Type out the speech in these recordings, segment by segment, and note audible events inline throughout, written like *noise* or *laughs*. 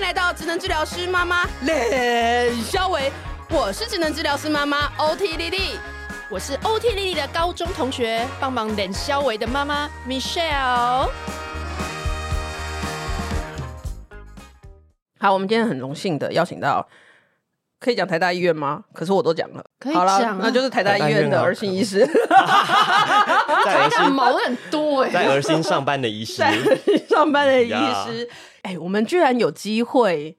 迎来到智能治疗师妈妈冷肖维，我是智能治疗师妈妈 OT 丽丽，我是 OT 丽丽的高中同学，帮忙冷肖维的妈妈 Michelle。好，我们今天很荣幸的邀请到，可以讲台大医院吗？可是我都讲了，可以讲、啊，那就是台大医院的儿心医师。*laughs* 台大毛很多哎，在儿心上班的医师，*laughs* 在上班的医师。哎、欸，我们居然有机会，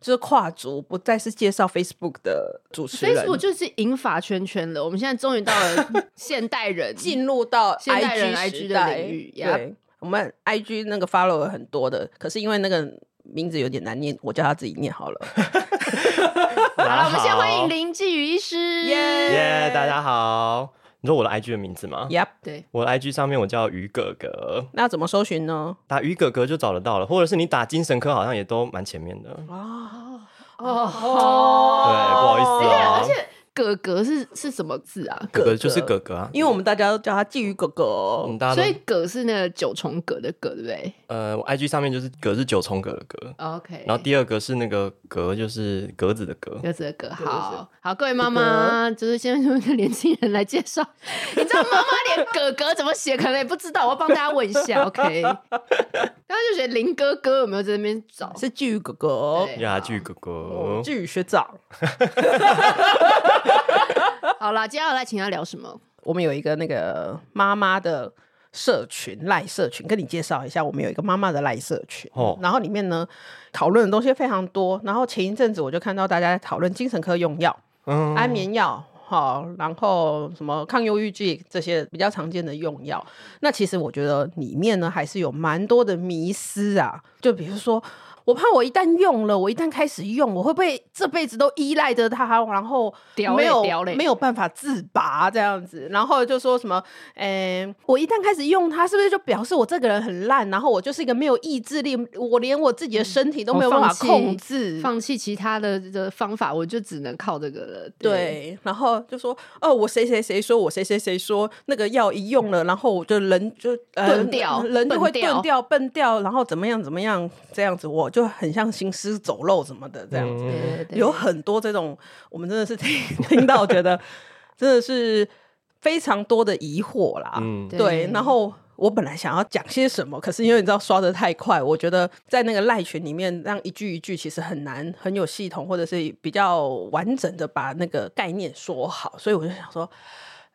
就是跨足，不再是介绍 Facebook 的主持人，Facebook 就是银发圈圈了。我们现在终于到了 *laughs* 现代人，进入到现代人 IG 的领域。对.我们 IG 那个 follow 很多的，可是因为那个。名字有点难念，我叫他自己念好了。*laughs* 好了，我们先欢迎林继宇医师。耶、yeah! yeah,，大家好。你说我的 IG 的名字吗？Yep，对，我的 IG 上面我叫鱼哥哥。那怎么搜寻呢？打鱼哥哥就找得到了，或者是你打精神科，好像也都蛮前面的。哦哦哦，对，不好意思啊、哦。而且哥哥是是什么字啊？哥哥就是哥哥啊，因为我们大家都叫他鲫鱼哥哥，嗯，所以葛是那个九重葛的葛，对不对？呃，我 IG 上面就是葛是九重葛的葛，OK。然后第二个是那个格，就是格子的格，格子的格。好好，各位妈妈，就是现在就是年轻人来介绍，*laughs* 你知道妈妈连哥哥怎么写可能也不知道，我要帮大家问一下，OK。刚刚就写林哥哥有没有在那边找？是鲫鱼哥哥，呀，继宇哥哥，鲫鱼学长。*laughs* *laughs* *laughs* 好啦，接下来请他聊什么？我们有一个那个妈妈的社群赖社群，跟你介绍一下。我们有一个妈妈的赖社群，哦，然后里面呢讨论的东西非常多。然后前一阵子我就看到大家在讨论精神科用药，嗯，安眠药，好，然后什么抗忧郁剂这些比较常见的用药。那其实我觉得里面呢还是有蛮多的迷思啊，就比如说。我怕我一旦用了，我一旦开始用，我会不会这辈子都依赖着它，然后没有没有办法自拔这样子？然后就说什么，诶，我一旦开始用它，是不是就表示我这个人很烂？然后我就是一个没有意志力，我连我自己的身体都没有办法控制，嗯、放弃其他的的方法，我就只能靠这个了。对，对然后就说，哦，我谁谁谁说我谁谁谁说那个药一用了，然后我就人就钝掉、呃，人就会钝掉、笨掉，然后怎么样怎么样这样子，我。就很像行尸走肉什么的这样子，嗯、有很多这种，我们真的是听听到觉得 *laughs* 真的是非常多的疑惑啦。嗯，对。然后我本来想要讲些什么，可是因为你知道刷的太快，我觉得在那个赖群里面让一句一句其实很难很有系统，或者是比较完整的把那个概念说好，所以我就想说。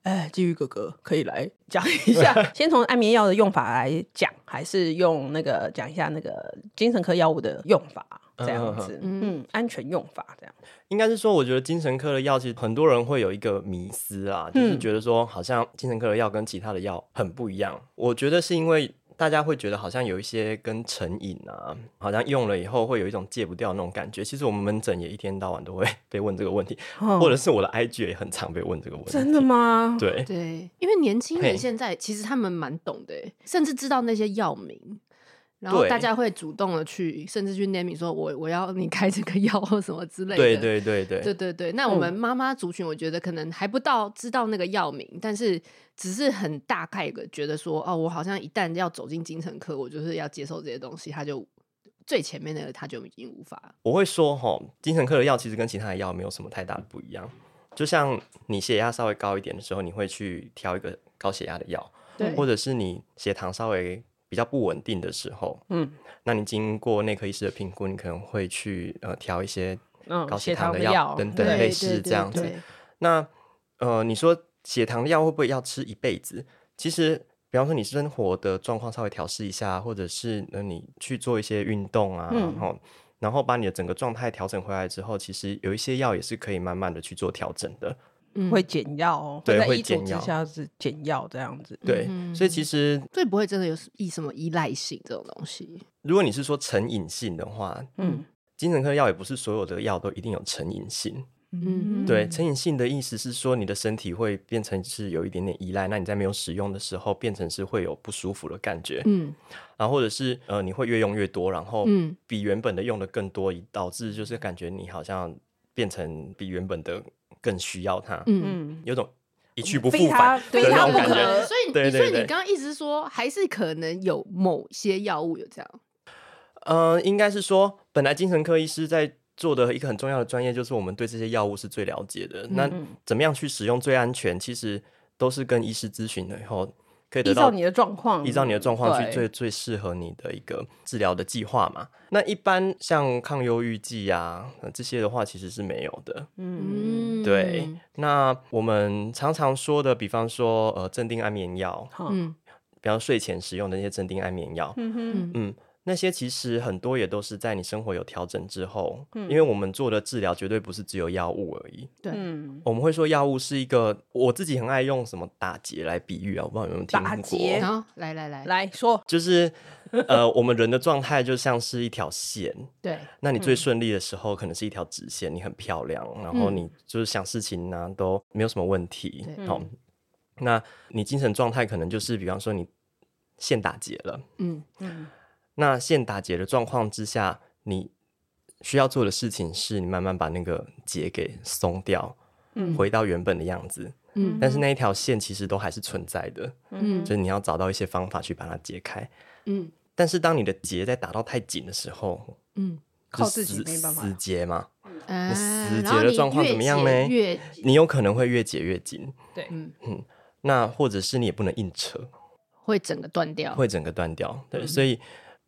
哎，鲫鱼哥哥可以来讲一下，*laughs* 先从安眠药的用法来讲，还是用那个讲一下那个精神科药物的用法这样子，嗯，嗯，安全用法这样。应该是说，我觉得精神科的药其实很多人会有一个迷思啊，就是觉得说好像精神科的药跟其他的药很不一样。我觉得是因为。大家会觉得好像有一些跟成瘾啊，好像用了以后会有一种戒不掉那种感觉。其实我们门诊也一天到晚都会 *laughs* 被问这个问题，哦、或者是我的 IG 也很常被问这个问题。真的吗？对对，因为年轻人现在其实他们蛮懂的，甚至知道那些药名。然后大家会主动的去，甚至去 name 说我我要你开这个药或什么之类的。对对对对对对对。那我们妈妈族群，我觉得可能还不到知道那个药名，嗯、但是只是很大概的觉得说，哦，我好像一旦要走进精神科，我就是要接受这些东西，他就最前面那个他就已经无法。我会说哈，精神科的药其实跟其他的药没有什么太大的不一样。就像你血压稍微高一点的时候，你会去挑一个高血压的药，对，或者是你血糖稍微。比较不稳定的时候，嗯，那你经过内科医师的评估，你可能会去呃调一些高血糖的药等等，类似这样子。那呃，你说血糖的药会不会要吃一辈子？其实，比方说你生活的状况稍微调试一下，或者是呃你去做一些运动啊，然后、嗯、然后把你的整个状态调整回来之后，其实有一些药也是可以慢慢的去做调整的。嗯、会减药哦，对，会减药，下是减药这样子。对，所以其实所以不会真的有依什么依赖性这种东西。如果你是说成瘾性的话，嗯，精神科药也不是所有的药都一定有成瘾性。嗯，对，成瘾性的意思是说你的身体会变成是有一点点依赖，那你在没有使用的时候变成是会有不舒服的感觉。嗯，然后或者是呃你会越用越多，然后比原本的用的更多，以导致就是感觉你好像变成比原本的。更需要它，嗯嗯，有种一去不复返的那种感觉。所以，所以你刚刚一直说，还是可能有某些药物有这样。呃，应该是说，本来精神科医师在做的一个很重要的专业，就是我们对这些药物是最了解的。嗯、那怎么样去使用最安全，其实都是跟医师咨询了以后。可以得到依照你的状况，依照你的状况去最最适合你的一个治疗的计划嘛。那一般像抗忧郁剂啊这些的话，其实是没有的。嗯，对。那我们常常说的，比方说呃镇定安眠药，嗯，比方睡前使用的那些镇定安眠药，嗯哼，嗯。那些其实很多也都是在你生活有调整之后，嗯，因为我们做的治疗绝对不是只有药物而已。对，我们会说药物是一个，我自己很爱用什么打结来比喻啊，我不知道有没有听过。打结，好，来来来来说，就是呃，我们人的状态就像是一条线。*laughs* 对，那你最顺利的时候可能是一条直线，你很漂亮，然后你就是想事情呢都没有什么问题。好，那你精神状态可能就是比方说你线打结了，嗯嗯。那线打结的状况之下，你需要做的事情是你慢慢把那个结给松掉，嗯，回到原本的样子，嗯，但是那一条线其实都还是存在的，嗯，就是你要找到一些方法去把它解开，嗯，但是当你的结在打到太紧的时候，嗯，靠自己没办法，死结嘛，嗯，死结的状况怎么样呢？越？你有可能会越解越紧，对，嗯。嗯，那或者是你也不能硬扯，会整个断掉，会整个断掉，对，所以。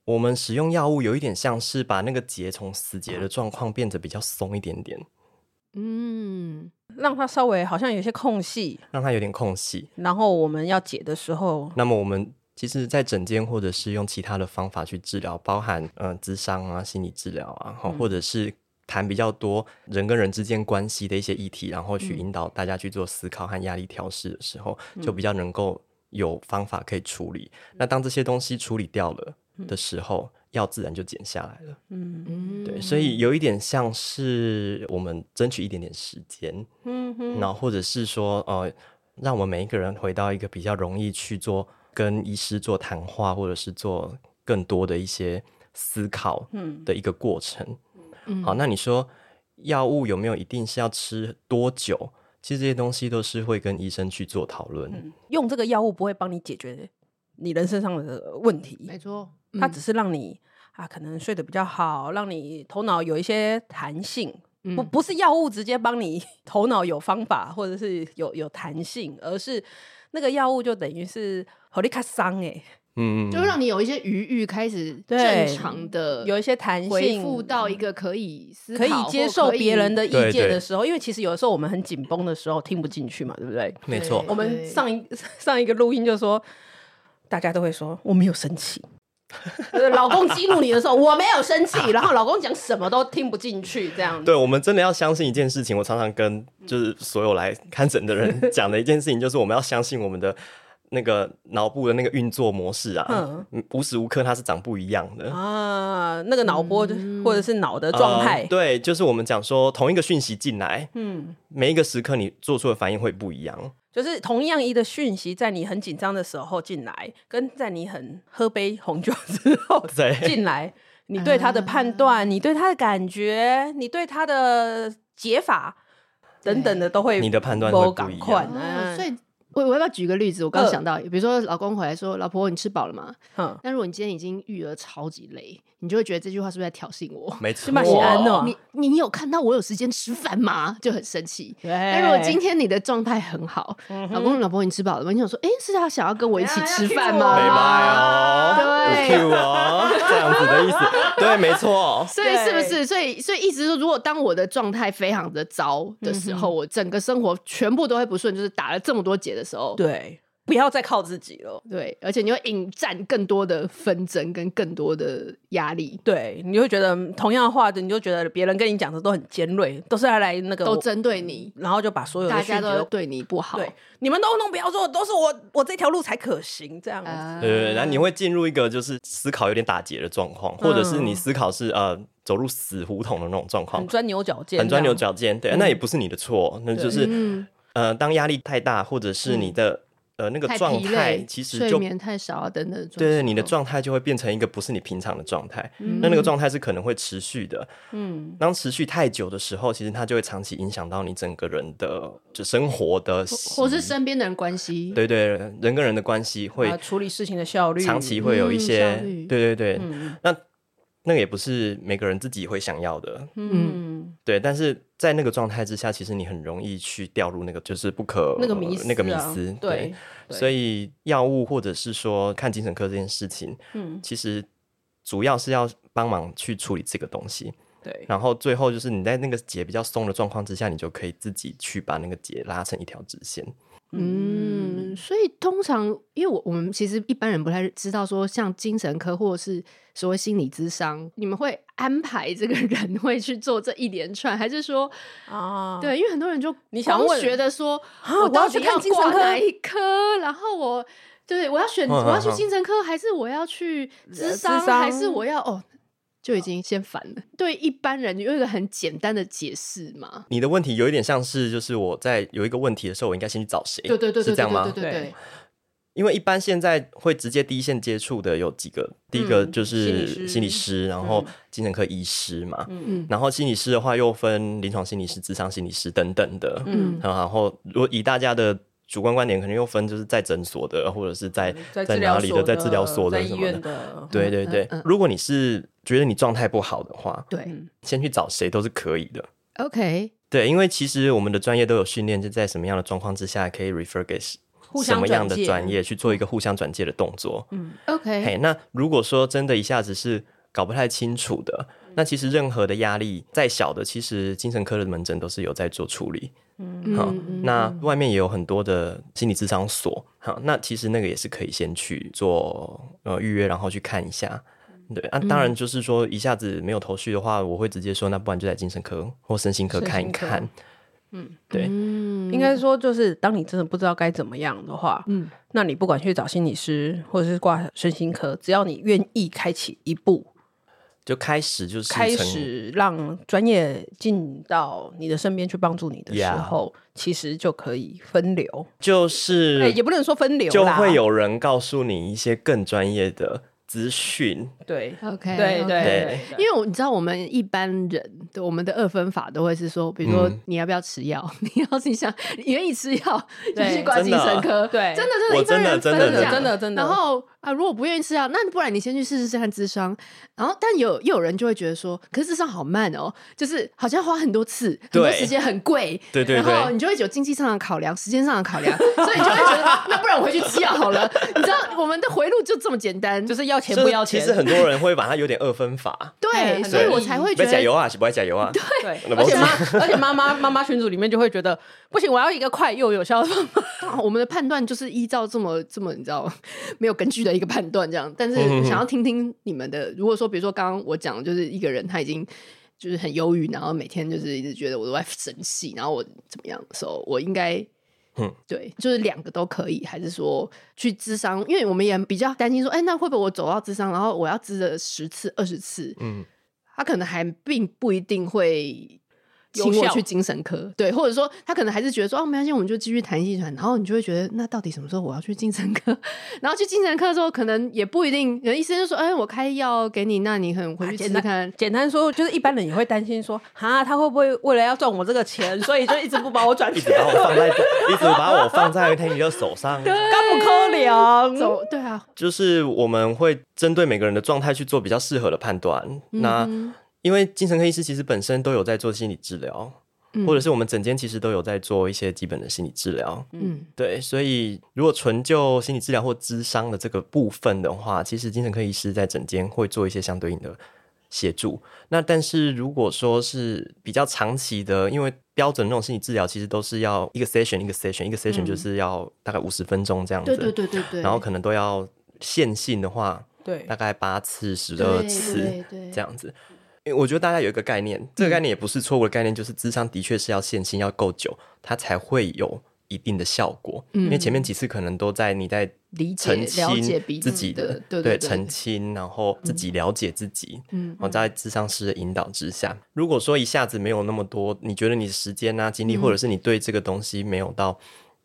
我们使用药物有一点像是把那个结从死结的状况变得比较松一点点，嗯，让它稍微好像有些空隙，让它有点空隙。然后我们要解的时候，那么我们其实，在诊间或者是用其他的方法去治疗，包含呃，智商啊、心理治疗啊，嗯、或者是谈比较多人跟人之间关系的一些议题，然后去引导大家去做思考和压力调试的时候，嗯、就比较能够有方法可以处理。嗯、那当这些东西处理掉了。的时候，药自然就减下来了。嗯嗯，对，所以有一点像是我们争取一点点时间，嗯哼，然后或者是说，呃，让我们每一个人回到一个比较容易去做跟医师做谈话，或者是做更多的一些思考，嗯，的一个过程。嗯，好，那你说药物有没有一定是要吃多久？其实这些东西都是会跟医生去做讨论。嗯，用这个药物不会帮你解决你人身上的问题，没错。它只是让你啊，可能睡得比较好，让你头脑有一些弹性。嗯、不不是药物直接帮你 *laughs* 头脑有方法，或者是有有弹性，而是那个药物就等于是好利卡桑哎，*laughs* 嗯，就让你有一些余裕，开始正常的有一些弹性，恢复到一个可以思考可以接受别人的意见的时候。因为其实有的时候我们很紧绷的时候听不进去嘛，对不对？没错。我们上一 *laughs* 上一个录音就说，大家都会说我没有生气。*laughs* 老公激怒你的时候，我没有生气，*laughs* 然后老公讲什么都听不进去，这样。对，我们真的要相信一件事情。我常常跟就是所有来看诊的人讲的一件事情，就是我们要相信我们的那个脑部的那个运作模式啊，嗯，无时无刻它是长不一样的啊。那个脑波或者是脑的状态，对，就是我们讲说同一个讯息进来，嗯，每一个时刻你做出的反应会不一样。就是同样一个讯息，在你很紧张的时候进来，跟在你很喝杯红酒之后 *laughs* 进来，对你对他的判断，嗯、你对他的感觉，你对他的解法等等的，都会你的判断会不一样。嗯、所以。我我要不要举个例子？我刚想到，比如说老公回来说：“老婆，你吃饱了吗？”嗯，那如果你今天已经育儿超级累，你就会觉得这句话是不是在挑衅我？没 *laughs* 错，你你你有看到我有时间吃饭吗？就很生气。但如果今天你的状态很好，老公老婆，你吃饱了吗？你想说，哎，是他想要跟我一起吃饭吗？没吧？对，Q 哦，这样子的意思。对，没错。*laughs* 所以是不是？所以所以意思是，如果当我的状态非常的糟的时候，我整个生活全部都会不顺，就是打了这么多结的。的时候，对，不要再靠自己了。对，而且你会引战更多的纷争跟更多的压力。对，你会觉得同样的话，你就觉得别人跟你讲的都很尖锐，都是要来那个都针对你，然后就把所有的大家都对你不好。对，你们都弄不要做，都是我我这条路才可行。这样子，呃、对，然后你会进入一个就是思考有点打结的状况，或者是你思考是呃走入死胡同的那种状况，很钻牛角尖，很钻牛角尖。对，嗯、那也不是你的错，那就是。嗯呃，当压力太大，或者是你的、嗯、呃那个状态，其实就睡眠太少啊等等，对对，你的状态就会变成一个不是你平常的状态。嗯、那那个状态是可能会持续的。嗯，当持续太久的时候，其实它就会长期影响到你整个人的就生活的，或是身边的人关系。对对，人跟人的关系会、啊、处理事情的效率，长期会有一些。嗯、对对对，嗯、那。那个也不是每个人自己会想要的，嗯，对。但是在那个状态之下，其实你很容易去掉入那个就是不可那个迷思、啊，那个迷思，对。对，所以药物或者是说看精神科这件事情，嗯，其实主要是要帮忙去处理这个东西，对。然后最后就是你在那个结比较松的状况之下，你就可以自己去把那个结拉成一条直线。嗯，所以通常，因为我我们其实一般人不太知道说，像精神科或者是所谓心理咨商，你们会安排这个人 *laughs* 会去做这一连串，还是说啊？对，因为很多人就你想问觉得说，我到底要挂哪一科？然后我对，我要选我要去精神科，还是我要去咨商，还是我要哦？就已经先烦了。对一般人有一个很简单的解释嘛？你的问题有一点像是，就是我在有一个问题的时候，我应该先去找谁？对对对，是这样吗？对对对。因为一般现在会直接第一线接触的有几个，第一个就是心理师，然后精神科医师嘛，嗯，然后心理师的话又分临床心理师、智商心理师等等的，嗯，然后如果以大家的。主观观点可能又分，就是在诊所的，或者是在在哪里的，在治疗所的什么的。对对对，如果你是觉得你状态不好的话，对，先去找谁都是可以的。OK，对，因为其实我们的专业都有训练，就在什么样的状况之下可以 refer 给什么样的专业去做一个互相转介的动作。嗯，OK。嘿，那如果说真的一下子是搞不太清楚的，那其实任何的压力再小的，其实精神科的门诊都是有在做处理。嗯，好，那外面也有很多的心理咨商所，好，那其实那个也是可以先去做呃预约，然后去看一下。对啊，当然就是说一下子没有头绪的话，我会直接说，那不然就在精神科或身心科看一看。嗯，对，应该说就是当你真的不知道该怎么样的话，嗯，那你不管去找心理师或者是挂身心科，只要你愿意开启一步。就开始就是开始让专业进到你的身边去帮助你的时候，Yeah. 其实就可以分流，就是也不能说分流，就会有人告诉你一些更专业的。资讯对，OK，对对对，因为我你知道，我们一般人我们的二分法都会是说，比如说你要不要吃药？*laughs* 你要是想你愿意吃药，*laughs* 就去挂精神科。对，真的真的，一般人真的真的真的。然后啊，如果不愿意吃药，那不然你先去试试看智商。然后，但有又有人就会觉得说，可是智商好慢哦，就是好像花很多次，很多时间很贵。对对对。然后你就会有经济上的考量，时间上的考量，所以你就会觉得，*laughs* 那不然我回去吃药好了。你知道，我们的回路就这么简单，就是要。钱不要钱，其实很多人会把它有点二分法，对，所以我才会觉得加油啊，是不爱加油啊，对，而且妈，*laughs* 而且妈妈妈妈群组里面就会觉得不行，我要一个快又有效的方法。*laughs* 我们的判断就是依照这么这么你知道 *laughs* 没有根据的一个判断这样，但是想要听听你们的，如果说比如说刚刚我讲就是一个人他已经就是很忧郁，然后每天就是一直觉得我都在生气，然后我怎么样的时候，我应该。嗯，对，就是两个都可以，还是说去咨商？因为我们也比较担心说，哎，那会不会我走到咨商，然后我要咨了十次、二十次，嗯，他可能还并不一定会。请我去精神科，对，或者说他可能还是觉得说哦，没关系，我们就继续谈心谈，然后你就会觉得那到底什么时候我要去精神科？*laughs* 然后去精神科的时候，可能也不一定，有医生就说，哎，我开药给你，那你可能回去试试看。简单说，就是一般人也会担心说，哈，他会不会为了要赚我这个钱，所以就一直不把我转，一直把我放在，一直把我放在他你的手上，*laughs* 干不可怜，走，对啊，就是我们会针对每个人的状态去做比较适合的判断，那。因为精神科医师其实本身都有在做心理治疗，嗯、或者是我们整间其实都有在做一些基本的心理治疗。嗯，对，所以如果纯就心理治疗或咨商的这个部分的话，其实精神科医师在整间会做一些相对应的协助。那但是如果说是比较长期的，因为标准那种心理治疗其实都是要一个 session 一个 session 一个 session 就是要大概五十分钟这样子。对对对对对。然后可能都要线性的话，对，大概八次、十二次这样子。因为我觉得大家有一个概念，这个概念也不是错误的概念，就是智商的确是要线性要够久，它才会有一定的效果。嗯，因为前面几次可能都在你在澄清自己的，对，澄清，然后自己了解自己，嗯，然后在智商师的引导之下，如果说一下子没有那么多，你觉得你的时间啊、精力，或者是你对这个东西没有到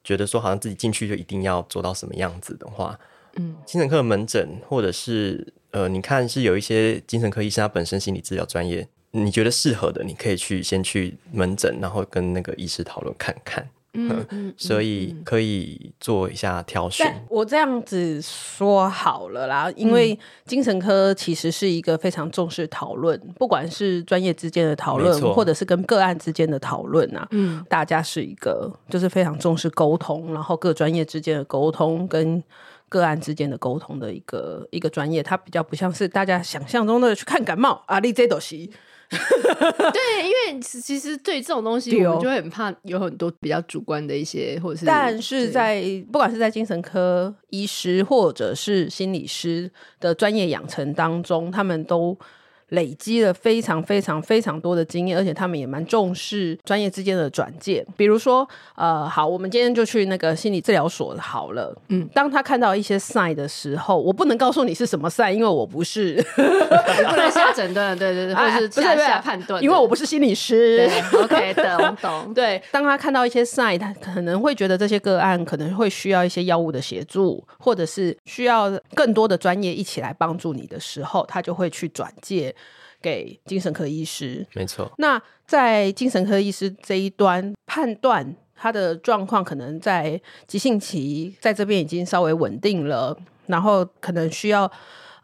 觉得说好像自己进去就一定要做到什么样子的话，嗯，精神科的门诊或者是。呃，你看是有一些精神科医生，他本身心理治疗专业，你觉得适合的，你可以去先去门诊，然后跟那个医师讨论看看。*laughs* 嗯，所以可以做一下挑选。我这样子说好了啦，因为精神科其实是一个非常重视讨论，不管是专业之间的讨论，或者是跟个案之间的讨论啊，嗯，大家是一个就是非常重视沟通，然后各专业之间的沟通跟个案之间的沟通的一个一个专业，它比较不像是大家想象中的去看感冒啊，立这东西。*laughs* 对，因为其实对这种东西，我们就会很怕有很多比较主观的一些，或者是。但是在不管是在精神科医师或者是心理师的专业养成当中，他们都。累积了非常非常非常多的经验，而且他们也蛮重视专业之间的转介。比如说，呃，好，我们今天就去那个心理治疗所好了。嗯，当他看到一些 sign 的时候，我不能告诉你是什么 sign，因为我不是，你 *laughs* 不能下诊断，对对对，或者是下下判断，因为我不是心理师。OK，懂 *laughs* 懂。对，当他看到一些 sign，他可能会觉得这些个案可能会需要一些药物的协助，或者是需要更多的专业一起来帮助你的时候，他就会去转介。给精神科医师，没错。那在精神科医师这一端判断他的状况，可能在急性期，在这边已经稍微稳定了，然后可能需要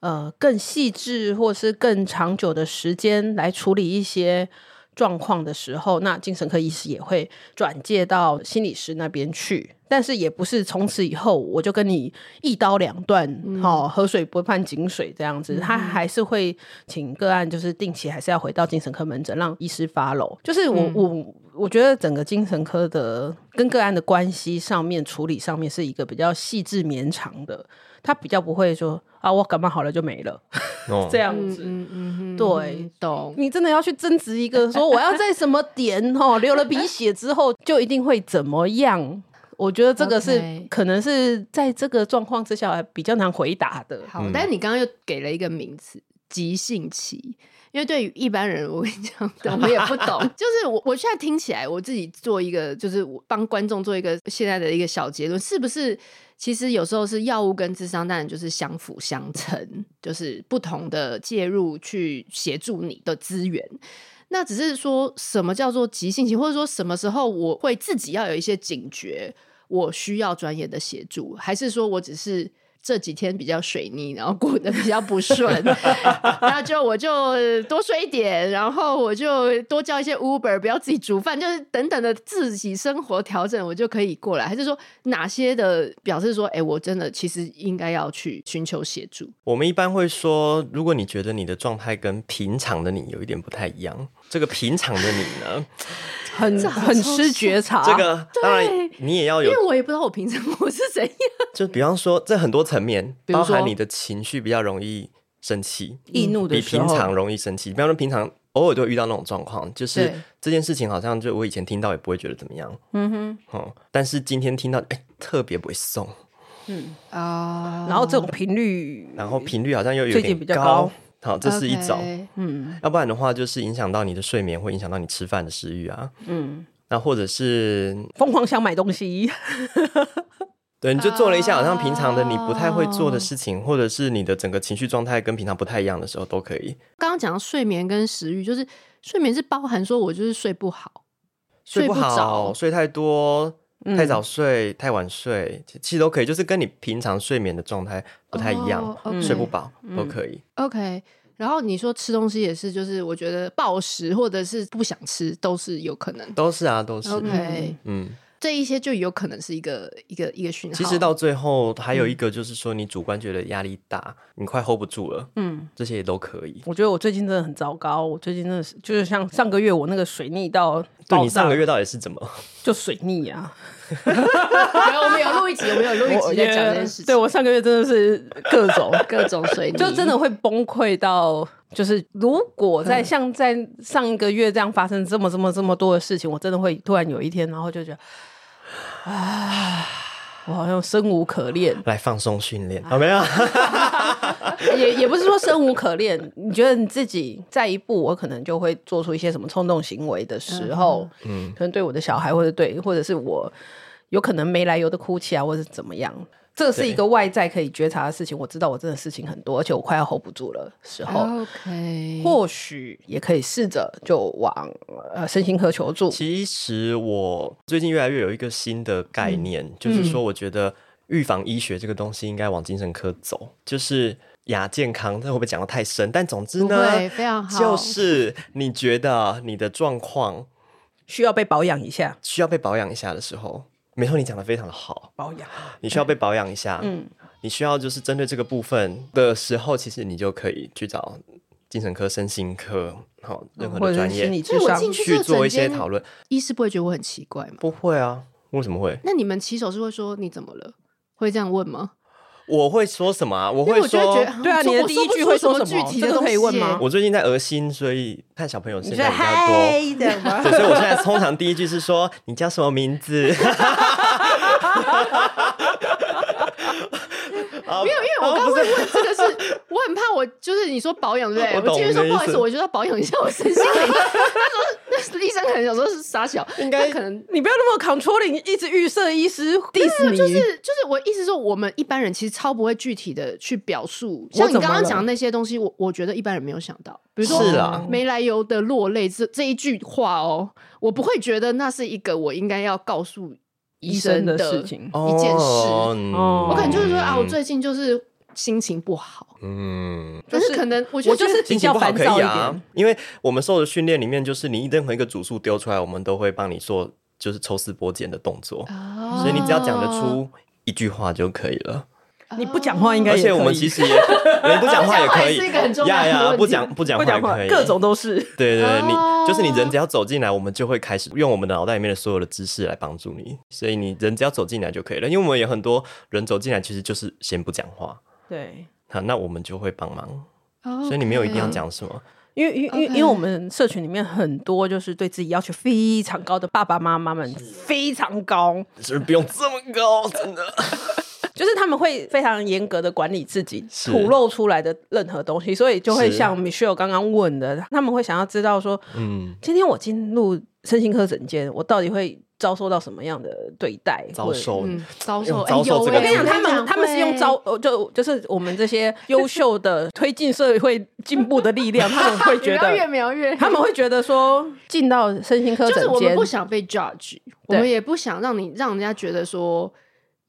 呃更细致或是更长久的时间来处理一些状况的时候，那精神科医师也会转介到心理师那边去。但是也不是从此以后我就跟你一刀两断，好、嗯、河水不犯井水这样子，他还是会请个案，就是定期还是要回到精神科门诊，让医师 follow。就是我、嗯、我我觉得整个精神科的跟个案的关系上面处理上面是一个比较细致绵长的，他比较不会说啊我感冒好了就没了、哦、*laughs* 这样子。嗯嗯嗯，对，懂。你真的要去争执一个说我要在什么点哦 *laughs* 流了鼻血之后就一定会怎么样？我觉得这个是可能是在这个状况之下比较难回答的。好，但是你刚刚又给了一个名词“急性期”，因为对于一般人，我跟你讲，*laughs* 我们也不懂。*laughs* 就是我我现在听起来，我自己做一个，就是我帮观众做一个现在的一个小结论，是不是？其实有时候是药物跟智商，当然就是相辅相成，就是不同的介入去协助你的资源。那只是说什么叫做急性期，或者说什么时候我会自己要有一些警觉。我需要专业的协助，还是说我只是这几天比较水逆，然后过得比较不顺，*laughs* 然后就我就多睡一点，然后我就多叫一些 Uber，不要自己煮饭，就是等等的自己生活调整，我就可以过来。还是说哪些的表示说，哎，我真的其实应该要去寻求协助？我们一般会说，如果你觉得你的状态跟平常的你有一点不太一样，这个平常的你呢？很很失觉察，这个当然你也要有，因为我也不知道我平常我是怎样。就比方说，在很多层面，包含你的情绪比较容易生气、易怒的时候，比平常容易生气。比方说，平常偶尔就会遇到那种状况，就是这件事情好像就我以前听到也不会觉得怎么样，嗯哼，哦，但是今天听到，哎，特别不会送，嗯。啊，然后这种频率，然后频率好像又有点比较高。好，这是一种，Okay, 嗯，要不然的话，就是影响到你的睡眠，会影响到你吃饭的食欲啊，嗯，那或者是疯狂想买东西，对，你就做了一下好像平常的你不太会做的事情，oh. 或者是你的整个情绪状态跟平常不太一样的时候，都可以。刚刚讲到睡眠跟食欲，就是睡眠是包含说我就是睡不好，睡不好，睡太多。太早睡、太晚睡，其实都可以，就是跟你平常睡眠的状态不太一样，oh. 睡不饱都可以。OK，然后你说吃东西也是，就是我觉得暴食或者是不想吃都是有可能，都是啊，都是。OK，嗯。这一些就有可能是一个一个一个讯号。其实到最后还有一个，就是说你主观觉得压力大，嗯、你快 hold 不住了，嗯，这些也都可以。我觉得我最近真的很糟糕，我最近真的是就是像上个月我那个水逆到，对，你上个月到底是怎么？*laughs* 就水逆啊！没有，我们有录一集，我们有录一集在讲这件事情。对，我上个月真的是各种 *laughs* 各种水逆，就真的会崩溃到，就是如果在像在上一个月这样发生这么这么这么多的事情，我真的会突然有一天，然后就觉得。啊，*sighs* 我好像生无可恋，来放松训练，好没有？*laughs* 也也不是说生无可恋，你觉得你自己在一步，我可能就会做出一些什么冲动行为的时候，嗯，可能对我的小孩，或者对，或者是我有可能没来由的哭泣啊，或者怎么样。这是一个外在可以觉察的事情。我知道我真的事情很多，而且我快要 hold 不住了时候，OK，或许也可以试着就往呃身心科求助。其实我最近越来越有一个新的概念，嗯、就是说，我觉得预防医学这个东西应该往精神科走，就是亚健康。这会不会讲的太深？但总之呢，非常好，就是你觉得你的状况需要被保养一下，需要被保养一下的时候。没错，你讲的非常的好。保养，你需要被保养一下。嗯，你需要就是针对这个部分的时候，其实你就可以去找精神科、身心科，好，任何的专业，所以我进去做一些讨论。医师不会觉得我很奇怪吗？不会啊，为什么会？那你们骑手是会说你怎么了？会这样问吗？我会说什么啊？我会说，对啊，你的第一句会说什么？具体的都可以问吗？我最近在恶心，所以看小朋友现在比较多，所以我现在通常第一句是说你叫什么名字？*laughs* 没有，因为我刚刚会问这个是，我很怕我就是你说保养对不对？我继续说不好意思，我觉得要保养一下我身心灵。*laughs* 他说那医生可能想说是傻小，应该可能你不要那么 controlling，一直预设医师 diss 你。就是就是我意思说，我们一般人其实超不会具体的去表述，像你刚刚讲的那些东西，我我觉得一般人没有想到，比如说没来由的落泪这这一句话哦，我不会觉得那是一个我应该要告诉。医生的事情，一件事，我可能就是说啊，我最近就是心情不好，嗯，就是可能我觉得就是心情不好可以啊，因为我们受的训练里面就是你任何一个组数丢出来，我们都会帮你做就是抽丝剥茧的动作，所以你只要讲得出一句话就可以了。你不讲话应该，而且我们其实也，你不讲话也可以，呀呀，不讲不讲话也可以，各种都是。对对对，你就是你人只要走进来，我们就会开始用我们的脑袋里面的所有的知识来帮助你。所以你人只要走进来就可以了，因为我们有很多人走进来其实就是先不讲话。对，好，那我们就会帮忙。所以你没有一定要讲什么，因为因为因为我们社群里面很多就是对自己要求非常高的爸爸妈妈们，非常高，就是不用这么高，真的。就是他们会非常严格的管理自己吐露出来的任何东西，所以就会像 Michelle 刚刚问的，他们会想要知道说，嗯，今天我进入身心科诊间，我到底会遭受到什么样的对待？遭受，遭受，遭受。我跟你讲，他们他们是用招，就就是我们这些优秀的推进社会进步的力量，他们会觉得 *laughs* 越描越，他们会觉得说，进到身心科诊间，我们不想被 judge，我们也不想让你让人家觉得说。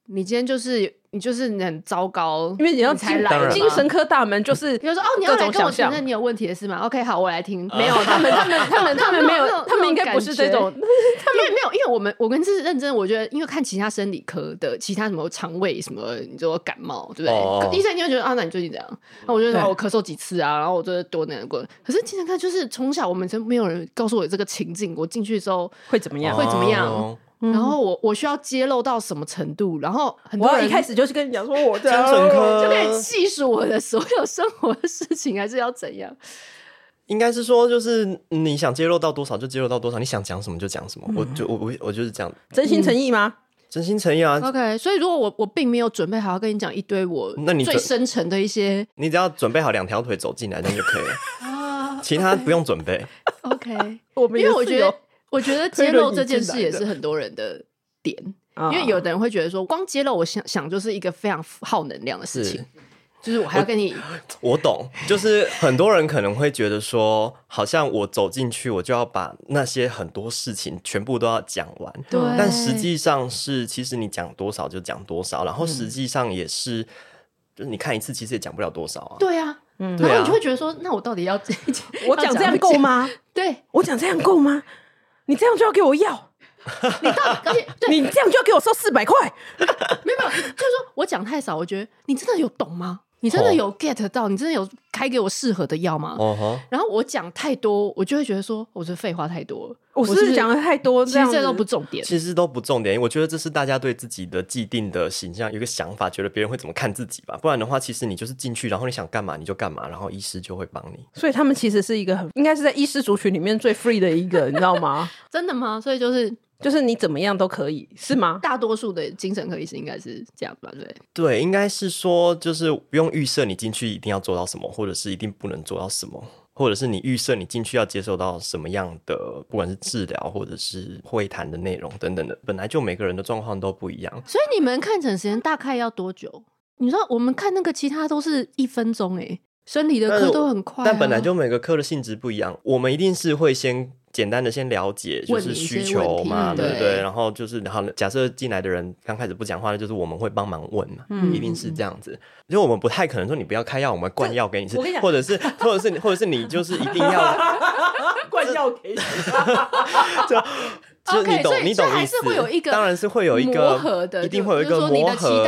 你今天就是你就是很糟糕，因为你要才来精神科大门，就是比如说哦，你要来跟我承认你有问题的是吗？OK，好，我来听。没有 *laughs* 他们，他们，他们，他们没有，他们应该不是这种。*laughs* 因为没有，因为我们我跟这是认真，我觉得因为看其他生理科的其他什么肠胃什么，你说感冒对不对？医生就会觉得啊，那你最近怎样？那我就说我咳嗽几次啊，然后我觉得多难过。可是精神科就是从小我们就没有人告诉我这个情境，我进去之后会怎么样？会怎么样？然后我我需要揭露到什么程度？然后很多人一开始就是跟你讲说，我精神科就可以细数我的所有生活的事情，还是要怎样？*laughs* 应该是说，就是你想揭露到多少就揭露到多少，你想讲什么就讲什么。我就我我我就是这样，真心诚意吗？真心诚意啊。OK，所以如果我我并没有准备好要跟你讲一堆我那你最深层的一些，你只要准备好两条腿走进来，那就可以了 *laughs* 啊，其他不用准备。OK，*laughs* 因为我觉得。我觉得揭露这件事也是很多人的点，因为有的人会觉得说，光揭露，我想想就是一个非常耗能量的事情，就是我还要跟你，我懂，就是很多人可能会觉得说，好像我走进去，我就要把那些很多事情全部都要讲完，对，但实际上是，其实你讲多少就讲多少，然后实际上也是，就是你看一次，其实也讲不了多少啊，对啊，嗯，然后你就会觉得说，那我到底要 *laughs* 我讲这样够吗？对，我讲这样够吗？你这样就要给我要？你到底而且对你这样就要给我收四百块？没有，没有，就是说我讲太少，我觉得你真的有懂吗？你真的有 get 到？你真的有开给我适合的药吗？然后我讲太多，我就会觉得说，我是废话太多了。我是不是讲的太多？其实这都不重点，其实都不重点。我觉得这是大家对自己的既定的形象有一个想法，觉得别人会怎么看自己吧。不然的话，其实你就是进去，然后你想干嘛你就干嘛，然后医师就会帮你。所以他们其实是一个很应该是在医师族群里面最 free 的一个，你知道吗？*laughs* 真的吗？所以就是。就是你怎么样都可以，是吗？大多数的精神科医师应该是这样吧？对，对，应该是说，就是不用预设你进去一定要做到什么，或者是一定不能做到什么。或者是你预设你进去要接受到什么样的，不管是治疗或者是会谈的内容等等的，本来就每个人的状况都不一样。所以你们看诊时间大概要多久？你知道我们看那个其他都是一分钟哎，生理的课都很快啊，但本来就每个科的性质不一样，我们一定是会先。简单的先了解就是需求嘛，对不对？然后就是，然后假设进来的人刚开始不讲话，那就是我们会帮忙问嘛，嗯、一定是这样子。因为我们不太可能说你不要开药，我们灌药给你吃，或者是，*laughs* 或者是，或者是你就是一定要 *laughs* 灌药给你，*laughs* 就就你懂，你懂意思。当然是会有一个磨合的，一定会有一个磨合，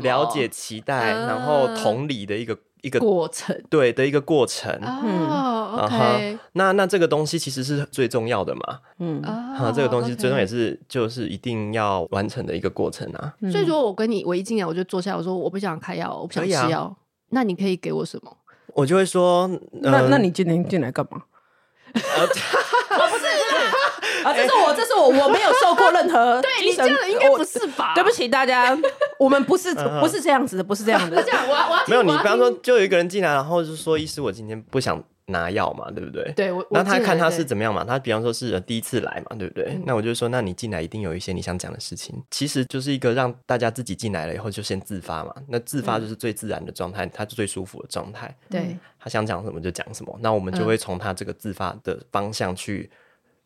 了解期待，然后同理的一个。一个过程，对的一个过程。哦，OK，那那这个东西其实是最重要的嘛。嗯，啊，这个东西最终也是就是一定要完成的一个过程啊。所以说，我跟你我一进来我就坐下，我说我不想开药，我不想吃药，那你可以给我什么？我就会说，那那你今天进来干嘛？*laughs* *laughs* 啊，这是我，这是我，我没有受过任何 *laughs* 对你这样的应该不是吧？对不起大家，我们不是不是这样子的，不是这样的。这样，我我没有你，比方说，就有一个人进来，然后就说：“医师，我今天不想拿药嘛，对不对？”对，我那他看他是怎么样嘛？他比方说是第一次来嘛，对不对？那我就说，那你进来一定有一些你想讲的事情，其实就是一个让大家自己进来了以后就先自发嘛。那自发就是最自然的状态，他是最舒服的状态。对，他想讲什么就讲什么，那我们就会从他这个自发的方向去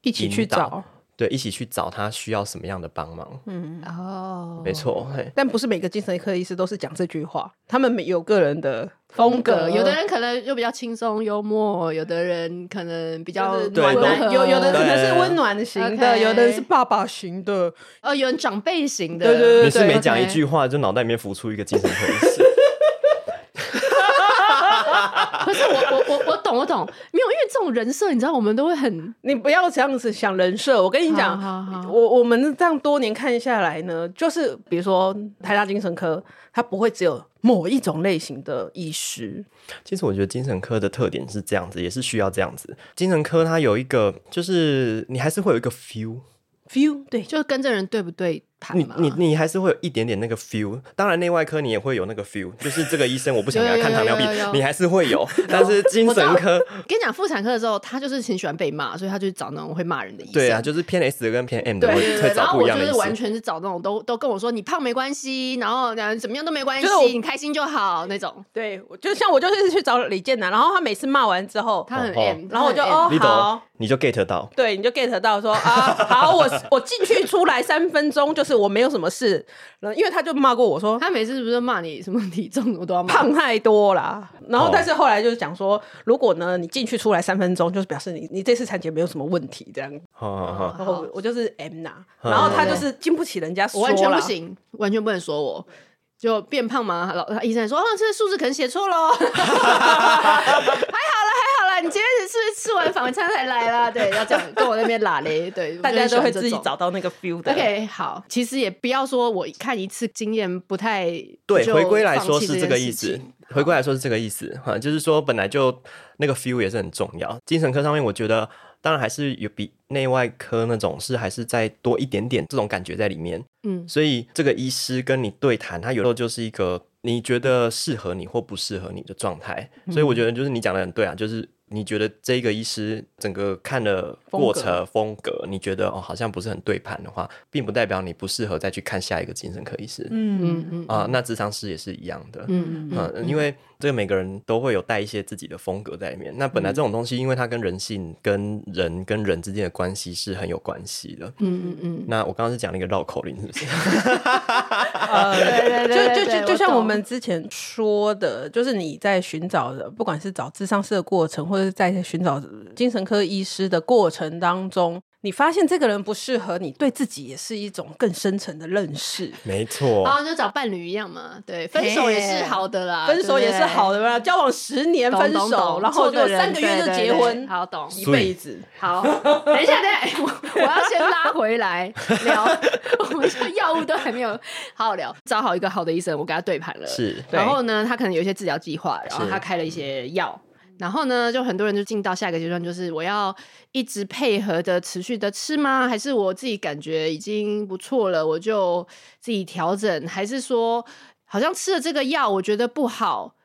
一起去找。对，一起去找他需要什么样的帮忙。嗯，哦，没错。但不是每个精神科医师都是讲这句话，他们有个人的风格。有的人可能就比较轻松幽默，有的人可能比较暖男，有有的可能是温暖型的，有的人是爸爸型的，呃，有人长辈型的。对对对，你是每讲一句话，就脑袋里面浮出一个精神科医师。可是我我我我懂我懂，没有，因为这种人设，你知道，我们都会很，你不要这样子想人设。我跟你讲，我我们这样多年看下来呢，就是比如说台大精神科，它不会只有某一种类型的医师。其实我觉得精神科的特点是这样子，也是需要这样子。精神科它有一个，就是你还是会有一个 feel feel，对，就是跟这人对不对？你你你还是会有一点点那个 feel，当然内外科你也会有那个 feel，就是这个医生我不想给他看糖尿病，你还是会有。*laughs* 但是精神科，跟你讲妇产科的时候，他就是很喜欢被骂，所以他就找那种会骂人的医生。对啊，就是偏 S 的跟偏 M 的会会找不一样的医生。然后我就是完全是找那种都都跟我说你胖没关系，然后怎么样都没关系，你开心就好那种。对，就像我就是去找李健南，然后他每次骂完之后，他很 M，然后我就哦好，你就 get 到，对，你就 get 到说啊好，我我进去出来三分钟，就是我没有什么事。因为他就骂过我说，他每次是不是骂你什么体重我都要骂胖太多啦。然后但是后来就是讲说，如果呢你进去出来三分钟，就是表示你你这次产检没有什么问题这样。然后我就是 M 呐，然后他就是经不起人家说，完全不行，完全不能说我就变胖嘛？老医生说，哦，这个数字可能写错喽。*laughs* 还好了，还好了，你今天是不是吃完反餐才来啦？对，要这样跟我那边拉嘞。对，大家都会自己找到那个 feel 的。OK，好，其实也不要说我看一次经验不太对，回归来说是这个意思。回归来说是这个意思哈，就是说本来就那个 feel 也是很重要。精神科上面，我觉得。当然还是有比内外科那种是还是再多一点点这种感觉在里面，嗯，所以这个医师跟你对谈，他有时候就是一个你觉得适合你或不适合你的状态，所以我觉得就是你讲的很对啊，就是。你觉得这个医师整个看的过程风格，风格你觉得哦好像不是很对盘的话，并不代表你不适合再去看下一个精神科医师。嗯嗯嗯啊，那智商师也是一样的。嗯嗯嗯，因为这个每个人都会有带一些自己的风格在里面。那本来这种东西，因为它跟人性、跟人跟人之间的关系是很有关系的。嗯嗯嗯。那我刚刚是讲了一个绕口令，是不是？*laughs* 呃，对对对，就就就就像我们之前说的，就是你在寻找的，不管是找智商师的过程，或者在寻找精神科医师的过程当中，你发现这个人不适合你，对自己也是一种更深层的认识。*laughs* 没错，然后就找伴侣一样嘛，对，分手也是好的啦，分手也是好的啦，交往十年分手，然后就三个月就结婚，好懂一辈子。好，等一下，等一下，我我要先拉回来聊，*laughs* 我们这药物都还没有好好聊，找好一个好的医生，我跟他对盘了，是，然后呢，他可能有一些治疗计划，然后他开了一些药。然后呢，就很多人就进到下一个阶段，就是我要一直配合的持续的吃吗？还是我自己感觉已经不错了，我就自己调整？还是说，好像吃了这个药，我觉得不好，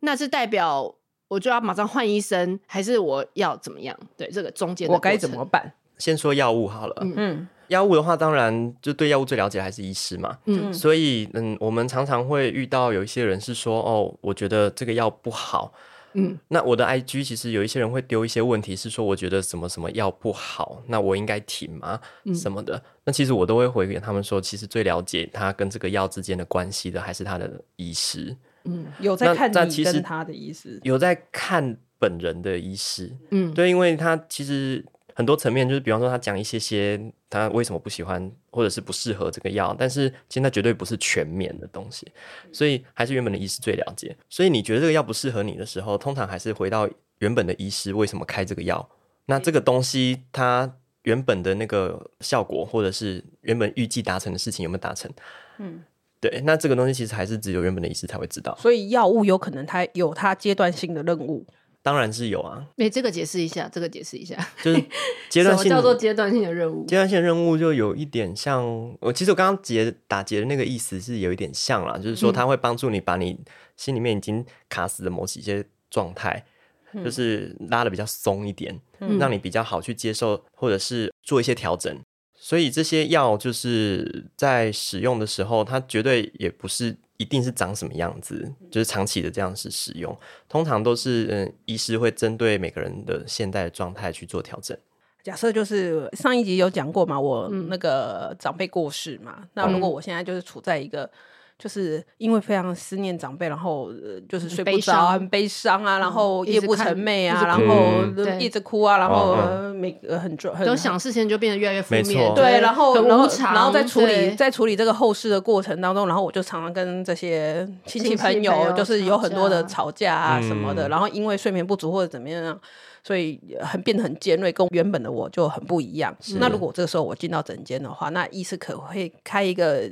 那是代表我就要马上换医生，还是我要怎么样？对，这个中间我该怎么办？先说药物好了。嗯，药物的话，当然就对药物最了解还是医师嘛。嗯，所以嗯，我们常常会遇到有一些人是说，哦，我觉得这个药不好。嗯，那我的 IG 其实有一些人会丢一些问题，是说我觉得什么什么药不好，那我应该停吗？嗯、什么的？那其实我都会回给他们说，其实最了解他跟这个药之间的关系的还是他的医师。嗯，有在看你跟他的医师，有在看本人的医师。嗯，对，因为他其实。很多层面，就是比方说他讲一些些他为什么不喜欢或者是不适合这个药，但是现在绝对不是全面的东西，所以还是原本的医师最了解。所以你觉得这个药不适合你的时候，通常还是回到原本的医师为什么开这个药。那这个东西它原本的那个效果，或者是原本预计达成的事情有没有达成？嗯，对。那这个东西其实还是只有原本的医师才会知道。所以药物有可能它有它阶段性的任务。当然是有啊，哎，这个解释一下，这个解释一下，就是阶段性 *laughs* 叫做阶段性的任务。阶段性的任务就有一点像我，其实我刚刚结打结的那个意思是有一点像啦，就是说它会帮助你把你心里面已经卡死的某几些状态，嗯、就是拉的比较松一点，嗯、让你比较好去接受，或者是做一些调整。所以这些药就是在使用的时候，它绝对也不是。一定是长什么样子，就是长期的这样子使用，通常都是嗯，医师会针对每个人的现在的状态去做调整。假设就是上一集有讲过嘛，我那个长辈过世嘛，嗯、那如果我现在就是处在一个。就是因为非常思念长辈，然后就是睡不着，很悲伤啊，然后夜不成寐啊，然后一直哭啊，然后每个很重，都想事情就变得越来越负面，对，然后然后然后在处理在处理这个后事的过程当中，然后我就常常跟这些亲戚朋友，就是有很多的吵架啊什么的，然后因为睡眠不足或者怎么样。所以很变得很尖锐，跟原本的我就很不一样。是那如果这个时候我进到诊间的话，那医师可会开一个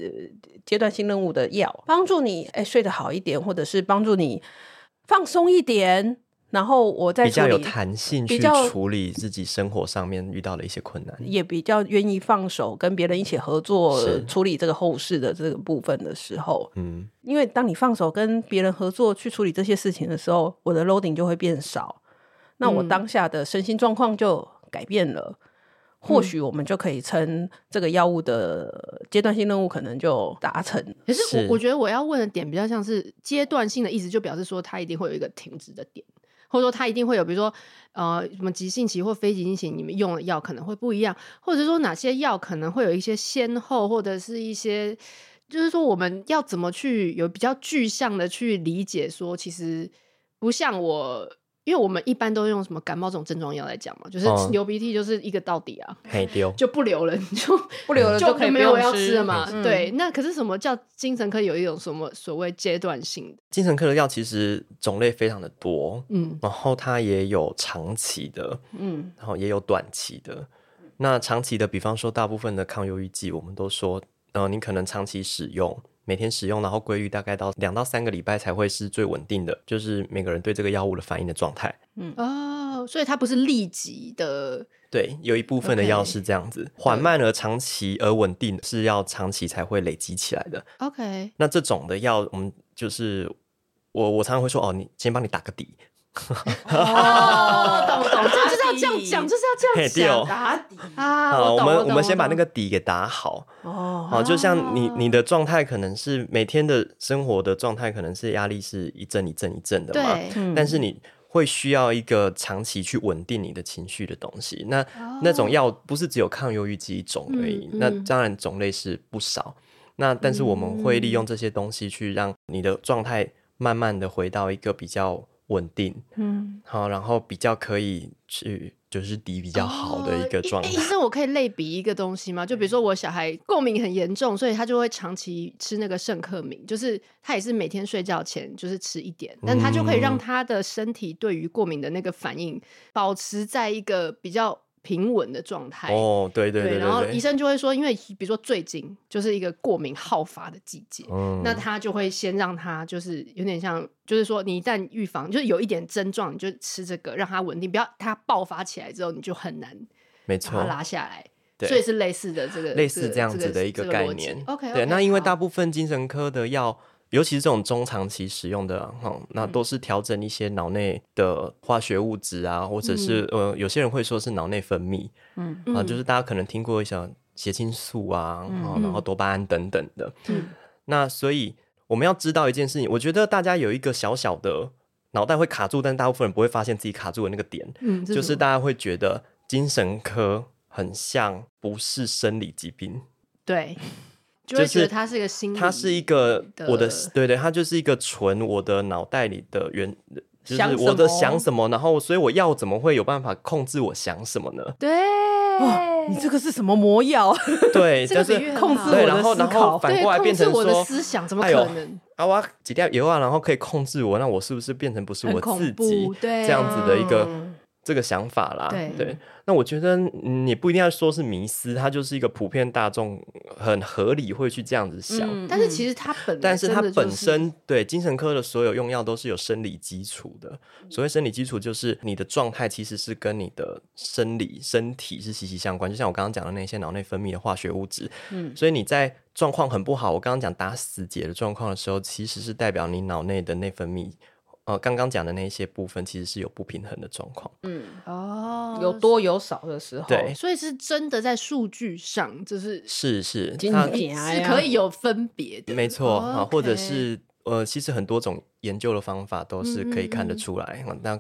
阶段性任务的药，帮助你哎睡得好一点，或者是帮助你放松一点。然后我再比较有弹性去处理自己生活上面遇到的一些困难，也比较愿意放手跟别人一起合作处理这个后事的这个部分的时候，嗯，因为当你放手跟别人合作去处理这些事情的时候，我的 loading 就会变少。那我当下的身心状况就改变了，嗯、或许我们就可以称这个药物的阶段性任务可能就达成。可是我是我觉得我要问的点比较像是阶段性的意思，就表示说它一定会有一个停止的点，或者说它一定会有，比如说呃什么急性期或非急性期，你们用的药可能会不一样，或者说哪些药可能会有一些先后，或者是一些就是说我们要怎么去有比较具象的去理解，说其实不像我。因为我们一般都用什么感冒这种症状药来讲嘛，就是流鼻涕就是一个到底啊，丢 *laughs* 就不流了，你就不流了就可以没有要吃了嘛。对，那可是什么叫精神科有一种什么所谓阶段性的？精神科的药其实种类非常的多，嗯，然后它也有长期的，嗯，然后也有短期的。那长期的，比方说大部分的抗忧郁剂，我们都说，呃，你可能长期使用。每天使用，然后规律大概到两到三个礼拜才会是最稳定的，就是每个人对这个药物的反应的状态。嗯哦，所以它不是立即的。对，有一部分的药是这样子，Okay. 缓慢而长期而稳定，是要长期才会累积起来的。OK，那这种的药，我们就是我我常常会说，哦，你先帮你打个底。哦，懂懂，就是要这样讲，就是要这样讲，打底啊。好，我们我们先把那个底给打好。哦，好，就像你你的状态可能是每天的生活的状态，可能是压力是一阵一阵一阵的嘛。对，但是你会需要一个长期去稳定你的情绪的东西。那那种药不是只有抗忧郁剂一种而已，那当然种类是不少。那但是我们会利用这些东西去让你的状态慢慢的回到一个比较。稳定，嗯，好，然后比较可以去，就是底比较好的一个状态。医生，我可以类比一个东西吗？就比如说我小孩过敏很严重，所以他就会长期吃那个圣克敏，就是他也是每天睡觉前就是吃一点，但他就可以让他的身体对于过敏的那个反应保持在一个比较。平稳的状态哦，对对对，对，对，然后医生就会说，因为比如说最近就是一个过敏好发的季节，嗯，那他就会先让他就是有点像，就是说你一旦预防，就是有一点症状，你就吃这个让它稳定，不要它爆发起来之后你就很难，没错，拉下来，对所以是类似的这个类似这样子的一个概念。OK，对，那因为大部分精神科的药。尤其是这种中长期使用的，哈，那都是调整一些脑内的化学物质啊，或者是、嗯、呃，有些人会说是脑内分泌，嗯。啊，就是大家可能听过一些血清素啊，嗯、然后多巴胺等等的，嗯，那所以我们要知道一件事情，我觉得大家有一个小小的脑袋会卡住，但大部分人不会发现自己卡住的那个点，嗯，就是大家会觉得精神科很像不是生理疾病，对。就会觉得它是一个心理，它是一个我的，对对，它就是一个纯我的脑袋里的原，就是我的想什么，然后所以我要怎么会有办法控制我想什么呢？对，你这个是什么魔药？*laughs* 对，就是控制我的思考，然后然后反过来变成说我的思想，怎么可能？啊，我几掉油啊，然后可以控制我，那我是不是变成不是我自己？对，这样子的一个。这个想法啦，对，对，那我觉得你不一定要说是迷思，它就是一个普遍大众很合理会去这样子想。嗯、但是其实它本，但是它本身对精神科的所有用药都是有生理基础的。所谓生理基础，就是你的状态其实是跟你的生理身体是息息相关。就像我刚刚讲的那些脑内分泌的化学物质，嗯，所以你在状况很不好，我刚刚讲打死结的状况的时候，其实是代表你脑内的内分泌。呃，刚刚讲的那些部分其实是有不平衡的状况，嗯，哦，有多有少的时候，对，所以是真的在数据上，就是是是，它是可以有分别的，没错啊，哦 okay、或者是呃，其实很多种研究的方法都是可以看得出来，那、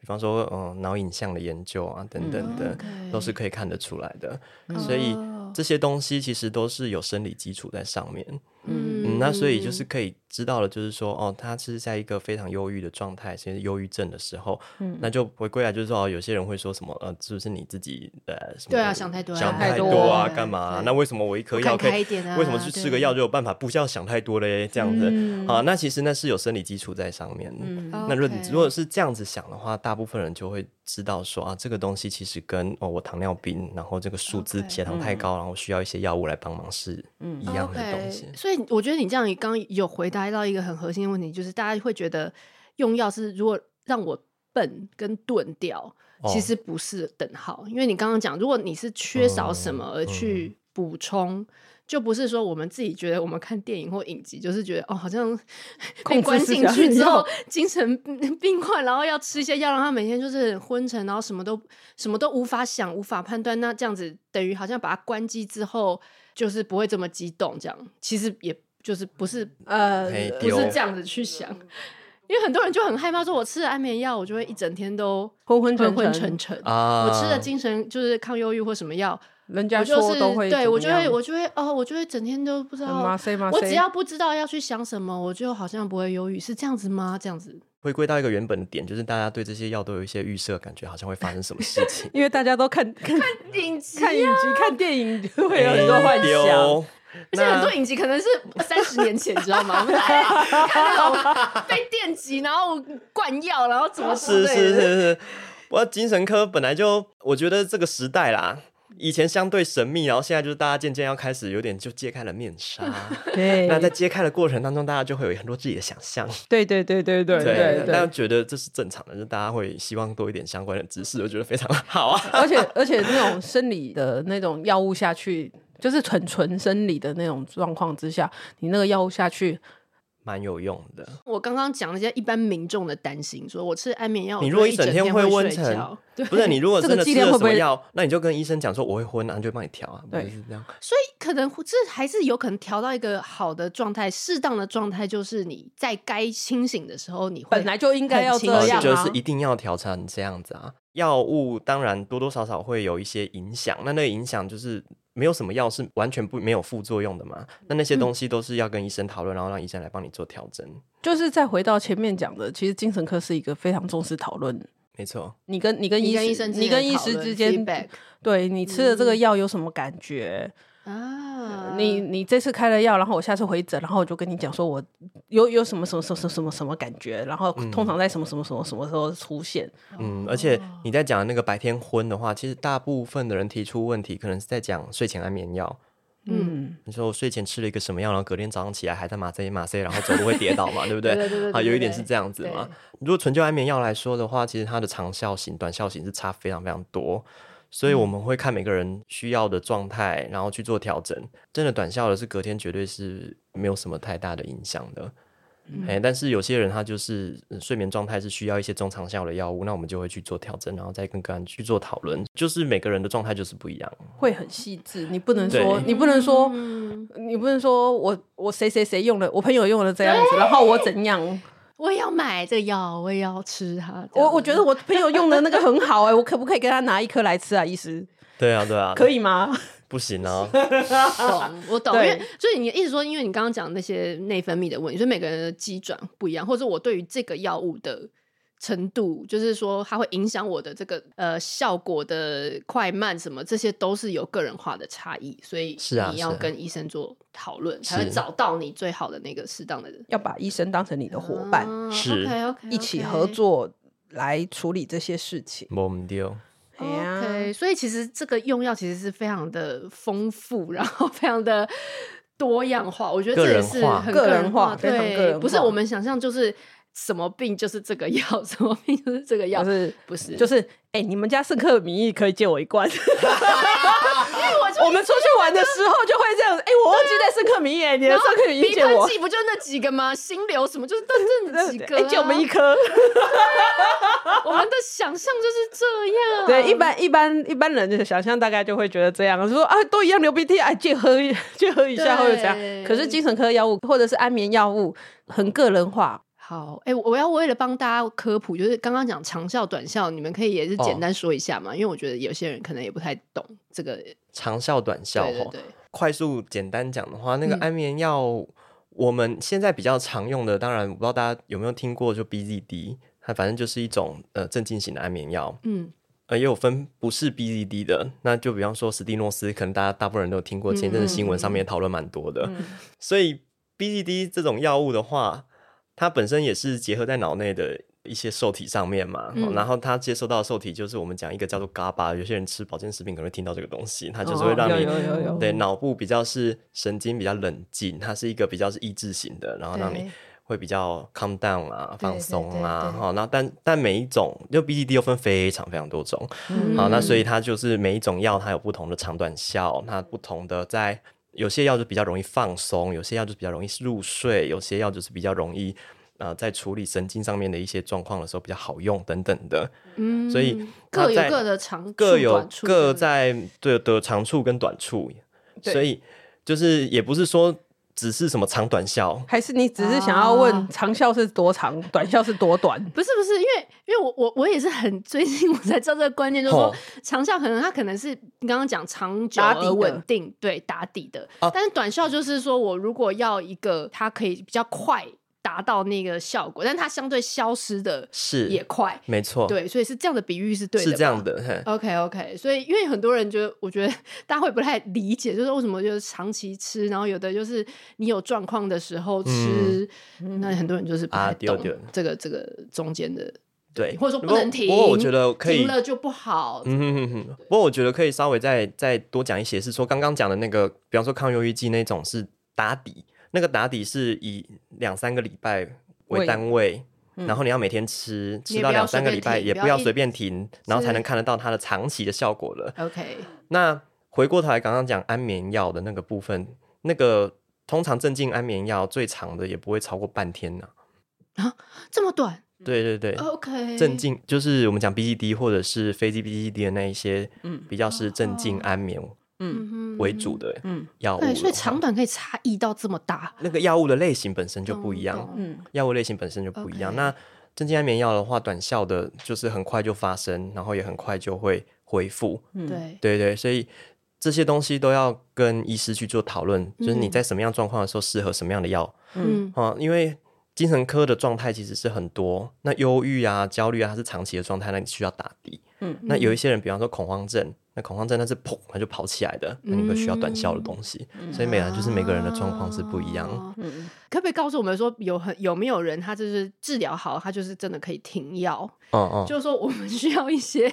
比方说，嗯、呃，脑影像的研究啊，等等的，嗯 okay、都是可以看得出来的，嗯、所以这些东西其实都是有生理基础在上面。嗯，嗯，那所以就是可以知道了，就是说，哦，他是在一个非常忧郁的状态，甚至忧郁症的时候，嗯，那就回归来就是说，哦，有些人会说什么，呃，是不是你自己呃，什么对啊，想太多，想太多啊，干嘛啊？那为什么我一颗药可以，为什么去吃个药就有办法不需要想太多嘞？这样子，嗯，啊，那其实那是有生理基础在上面。嗯，那如果如果是这样子想的话，大部分人就会知道说啊，这个东西其实跟哦，我糖尿病，然后这个数字血糖太高，然后需要一些药物来帮忙是一样的东西。所以我觉得你这样。刚刚有回答到一个很核心的问题，就是大家会觉得用药是如果让我笨跟钝掉，其实不是等号。因为你刚刚讲，如果你是缺少什么而去补充，就不是说我们自己觉得我们看电影或影集，就是觉得哦，好像被关进去之后精神 *laughs* 病患，然后要吃一些药，让他每天就是昏沉，然后什么都什么都无法想、无法判断。那这样子等于好像把它关机之后，就是不会这么激动。这样其实也。就是不是呃，不是这样子去想，因为很多人就很害怕，说我吃了安眠药，我就会一整天都昏昏昏昏沉沉啊。我吃了精神就是抗忧郁或什么药，人家说都会，对我就会我就会哦，我就会整天都不知道。我只要不知道要去想什么，我就好像不会忧郁，是这样子吗？这样子回归到一个原本的点，就是大家对这些药都有一些预设，感觉好像会发生什么事情，*laughs* 因为大家都看看影集、看影集、看电影，就会有很多幻想。而且很多影集可能是三十年前，你知道吗？*laughs* 被电击，然后灌药，然后怎么是是是是。我精神科本来就，我觉得这个时代啦，以前相对神秘，然后现在就是大家渐渐要开始有点就揭开了面纱。*laughs* 对。那在揭开的过程当中，大家就会有很多自己的想象。对对对对对对。大家觉得这是正常的，就大家会希望多一点相关的知识，我觉得非常好啊。*laughs* 而且而且那种生理的那种药物下去。就是纯纯生理的那种状况之下，你那个药物下去，蛮有用的。我刚刚讲那些一般民众的担心，说我吃安眠药，你如果一整天会昏沉，不是你如果真的吃了什么药，那你就跟医生讲说我会昏，然后就帮你调啊，对，是这样。所以可能这还是有可能调到一个好的状态，适当的状态就是你在该清醒的时候，你本来就应该要这样，就是一定要调成这样子啊。药物当然多多少少会有一些影响，那那个影响就是。没有什么药是完全不没有副作用的嘛？那那些东西都是要跟医生讨论，嗯、然后让医生来帮你做调整。就是再回到前面讲的，其实精神科是一个非常重视讨论。没错，你跟你跟医生，你跟医师之间对你吃的这个药有什么感觉？嗯啊，你你这次开了药，然后我下次回诊，然后我就跟你讲说，我有有什么什么什么什么什么感觉，然后通常在什么什么什么什么时候出现。嗯，而且你在讲那个白天昏的话，其实大部分的人提出问题，可能是在讲睡前安眠药。嗯，你说我睡前吃了一个什么药，然后隔天早上起来还在麻醉麻醉，然后走路会跌倒嘛，对不对？*laughs* 对对对对。啊，有一点是这样子嘛。如果纯就安眠药来说的话，其实它的长效型、短效型是差非常非常多。所以我们会看每个人需要的状态，然后去做调整。真的短效的是隔天绝对是没有什么太大的影响的。哎、嗯，但是有些人他就是睡眠状态是需要一些中长效的药物，那我们就会去做调整，然后再跟个案去做讨论。就是每个人的状态就是不一样，会很细致。你不能说，你不能说，你不能说我我谁谁谁用了，我朋友用了这样子，然后我怎样，我也要买这个药，我也要吃它。我我觉得我朋友用的那个很好哎、欸，我可不可以跟他拿一颗来吃啊？医师？对啊，对啊，可以吗？*laughs* 不行啊，懂我懂，因为所以你意思说，因为你刚刚讲那些内分泌的问题，所以每个人的机转不一样，或者我对于这个药物的程度，就是说它会影响我的这个呃效果的快慢什么，这些都是有个人化的差异，所以你要跟医生做讨论，才会找到你最好的那个适当的人，要把医生当成你的伙伴，是 OK OK，一起合作来处理这些事情。OK，所以其实这个用药其实是非常的丰富，然后非常的多样化。我觉得这也是很个人化，对，不是我们想象就是什么病就是这个药，*laughs* 什么病就是这个药，是不是？就是哎，你们家圣克名义可以借我一罐。*laughs* 我们出去玩的时候就会这样子，哎，我忘记带圣克米意，你的圣克名义借我。不就那几个吗？心流什么，就是真正几个。哎，借我们一颗。*laughs* 我们的想象就是这样。对，一般一般一般人的想象大概就会觉得这样，说啊，都一样流鼻涕，哎，借喝借喝一下或者这样。可是精神科药物或者是安眠药物很个人化。好，哎、欸，我要为了帮大家科普，就是刚刚讲长效、短效，你们可以也是简单说一下嘛，哦、因为我觉得有些人可能也不太懂这个长效、短效。对对对，快速简单讲的话，那个安眠药，嗯、我们现在比较常用的，当然我不知道大家有没有听过，就 BZD，它反正就是一种呃镇静型的安眠药。嗯，呃，也有分不是 BZD 的，那就比方说史蒂诺斯，可能大家大部分人都有听过，前阵子新闻上面讨论蛮多的。嗯、所以 BZD 这种药物的话。它本身也是结合在脑内的一些受体上面嘛，嗯、然后它接收到的受体就是我们讲一个叫做 GABA，有些人吃保健食品可能会听到这个东西，它就是会让你对脑部比较是神经比较冷静，它是一个比较是抑制型的，然后让你会比较 calm down 啊，放松啊，好，那但但每一种就 BDD 又分非常非常多种，嗯、好，那所以它就是每一种药它有不同的长短效，它不同的在。有些药就比较容易放松，有些药就比较容易入睡，有些药就是比较容易呃，在处理神经上面的一些状况的时候比较好用等等的。嗯，所以各有各的长处，各有各在对的长处跟短处，对所以就是也不是说。只是什么长短效，还是你只是想要问长效是多长，啊、短效是多短？不是不是，因为因为我我我也是很最近我才知道这个观念，就是说长效可能它可能是你刚刚讲长久而稳定，对打底的，啊、但是短效就是说我如果要一个它可以比较快。达到那个效果，但它相对消失的是也快，没错，对，所以是这样的比喻是对的，是这样的。OK OK，所以因为很多人觉得，我觉得大家会不太理解，就是为什么就是长期吃，然后有的就是你有状况的时候吃，嗯、那很多人就是不太懂这个这个中间的，对，或者说不能停，不过我觉得可以停了就不好。嗯哼哼哼。不过我觉得可以稍微再再多讲一些，是说刚刚讲的那个，比方说抗忧郁剂那种是打底。那个打底是以两三个礼拜为单位，嗯、然后你要每天吃，吃到两三个礼拜，也不要随便停，然后才能看得到它的长期的效果了。OK，那回过头来刚刚讲安眠药的那个部分，那个通常镇静安眠药最长的也不会超过半天呢。啊，这么短？对对对，OK，镇静就是我们讲 BCD 或者是非 BCD 的那一些，嗯，比较是镇静安眠。哦嗯，为主的药物，对，所以长短可以差异到这么大。那个药物的类型本身就不一样，嗯，药物类型本身就不一样。那镇静安眠药的话，短效的就是很快就发生，然后也很快就会恢复。对，对对，所以这些东西都要跟医师去做讨论，就是你在什么样状况的时候适合什么样的药。嗯，啊，因为精神科的状态其实是很多，那忧郁啊、焦虑啊，它是长期的状态，那你需要打底。嗯，那有一些人，比方说恐慌症。那恐慌症，那是砰，它就跑起来的，那你会需要短效的东西，嗯、所以每个人就是每个人的状况是不一样。嗯，可不可以告诉我们说，有很有没有人，他就是治疗好，他就是真的可以停药？哦哦，就是说我们需要一些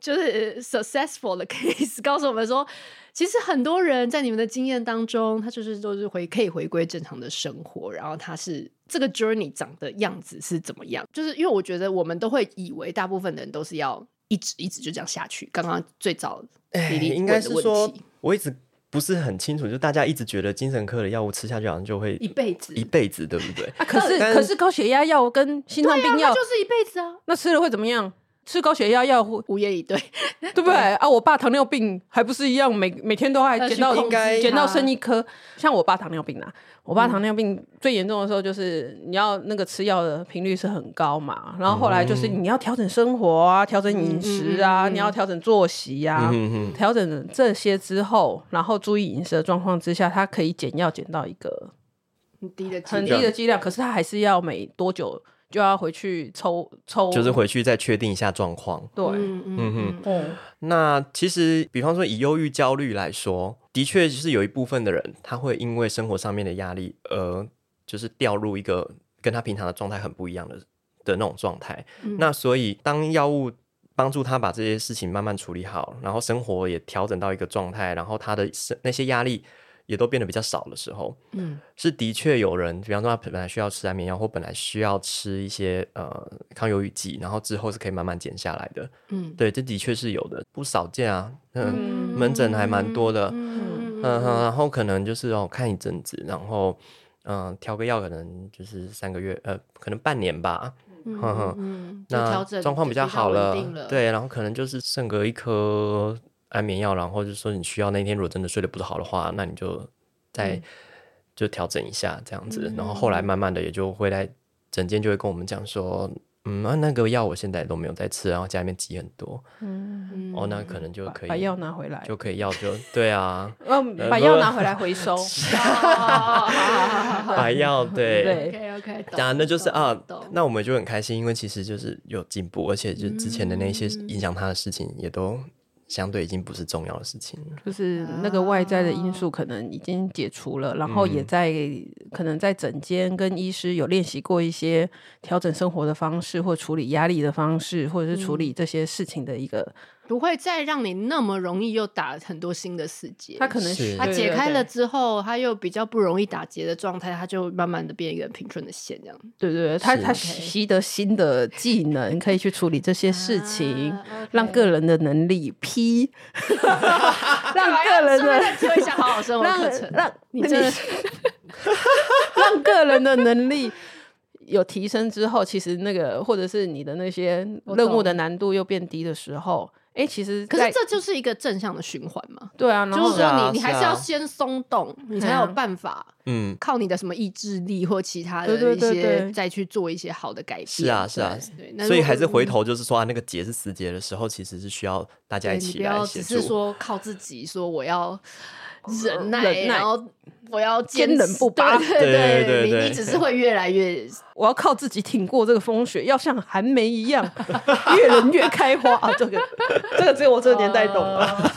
就是 successful 的 case，告诉我们说，其实很多人在你们的经验当中，他就是都是回可以回归正常的生活，然后他是这个 journey 长的样子是怎么样？就是因为我觉得我们都会以为大部分的人都是要。一直一直就这样下去。刚刚最早，哎，应该是说，我一直不是很清楚，就大家一直觉得精神科的药物吃下去好像就会一辈子，一辈子，对不对？啊，可是可是高血压药跟心脏病药、啊、就是一辈子啊，那吃了会怎么样？吃高血压药会无言以对，对不对啊？我爸糖尿病还不是一样，每每天都还捡到捡到剩一颗。像我爸糖尿病啊，我爸糖尿病最严重的时候就是你要那个吃药的频率是很高嘛，然后后来就是你要调整生活啊，调整饮食啊，你要调整作息啊，调整这些之后，然后注意饮食的状况之下，他可以减药减到一个很低的很低的剂量，可是他还是要每多久？就要回去抽抽，就是回去再确定一下状况。对，嗯嗯嗯。那其实，比方说以忧郁、焦虑来说，的确是有一部分的人，他会因为生活上面的压力，而就是掉入一个跟他平常的状态很不一样的的那种状态。嗯、那所以，当药物帮助他把这些事情慢慢处理好，然后生活也调整到一个状态，然后他的那些压力。也都变得比较少的时候，嗯，是的确有人，比方说他本来需要吃安眠药，或本来需要吃一些呃抗忧郁剂，然后之后是可以慢慢减下来的，嗯，对，这的确是有的，不少见啊，嗯，嗯。门诊还蛮多的，嗯嗯，然后可能就是哦看一阵子，然后嗯调个药，可能就是三个月，呃，可能半年吧，嗯嗯，那状况比较好了，了。对，然后可能就是剩个一颗。安眠药，然后就说你需要那天如果真的睡得不好的话，那你就再就调整一下这样子，嗯、然后后来慢慢的也就会来整间就会跟我们讲说，嗯，啊、那个药我现在都没有在吃，然后家里面积很多，嗯，哦，那可能就可以 *laughs* 把药拿回来，*laughs* *laughs* 就可以药就对啊，嗯把药拿回来回收，把药对，对，OK OK，当然那就是啊，那我们就很开心，因为其实就是有进步，而且就之前的那些影响他的事情也都。相对已经不是重要的事情了，就是那个外在的因素可能已经解除了，然后也在可能在诊间跟医师有练习过一些调整生活的方式，或处理压力的方式，或者是处理这些事情的一个。不会再让你那么容易又打很多新的死结。他可能是他解开了之后，他又比较不容易打结的状态，他就慢慢的变一个平顺的线，这样。对对对，他他习得新的技能，可以去处理这些事情，让个人的能力批 *laughs* 让个人的做一下好好生活课程，让你真的 *laughs* 让个人的能力有提升之后，其实那个或者是你的那些任务的难度又变低的时候。哎，其实可是这就是一个正向的循环嘛。对啊，就是说你你还是要先松动，你才有办法，嗯，靠你的什么意志力或其他的一些再去做一些好的改变。是啊，是啊，对。所以还是回头就是说啊，那个结是死结的时候，其实是需要大家一起来协助。不要只是说靠自己，说我要忍耐，然后我要坚韧不拔。对对对，你你只是会越来越，我要靠自己挺过这个风雪，要像寒梅一样，*laughs* 越冷越开花啊！这个。这个只有我这个年代懂了。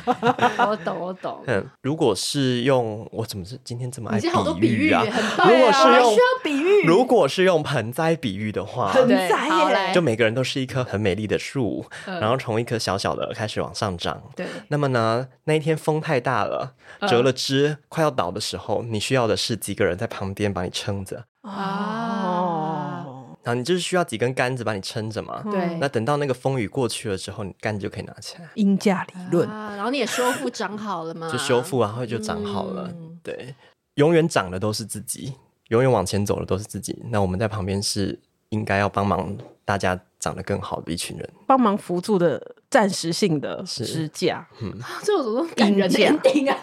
*laughs* 我懂，我懂。嗯，如果是用我怎么是今天这么爱比喻 *laughs* 啊？如果是用需要比喻，如果是用盆栽比喻的话，盆栽耶就每个人都是一棵很美丽的树，然后从一棵小小的开始往上长。对。那么呢，那一天风太大了，折了枝，快要倒的时候，你需要的是几个人在旁边把你撑着。哦。然后你就是需要几根杆子把你撑着嘛。对。那等到那个风雨过去了之后，你杆子就可以拿起来。鹰架理论。然后你也修复长好了吗？就修复，然后就长好了。对，永远长的都是自己，永远往前走的都是自己。那我们在旁边是应该要帮忙大家长得更好的一群人，帮忙辅助的暂时性的支架。嗯，*laughs* 这有什么感人的 ending 啊？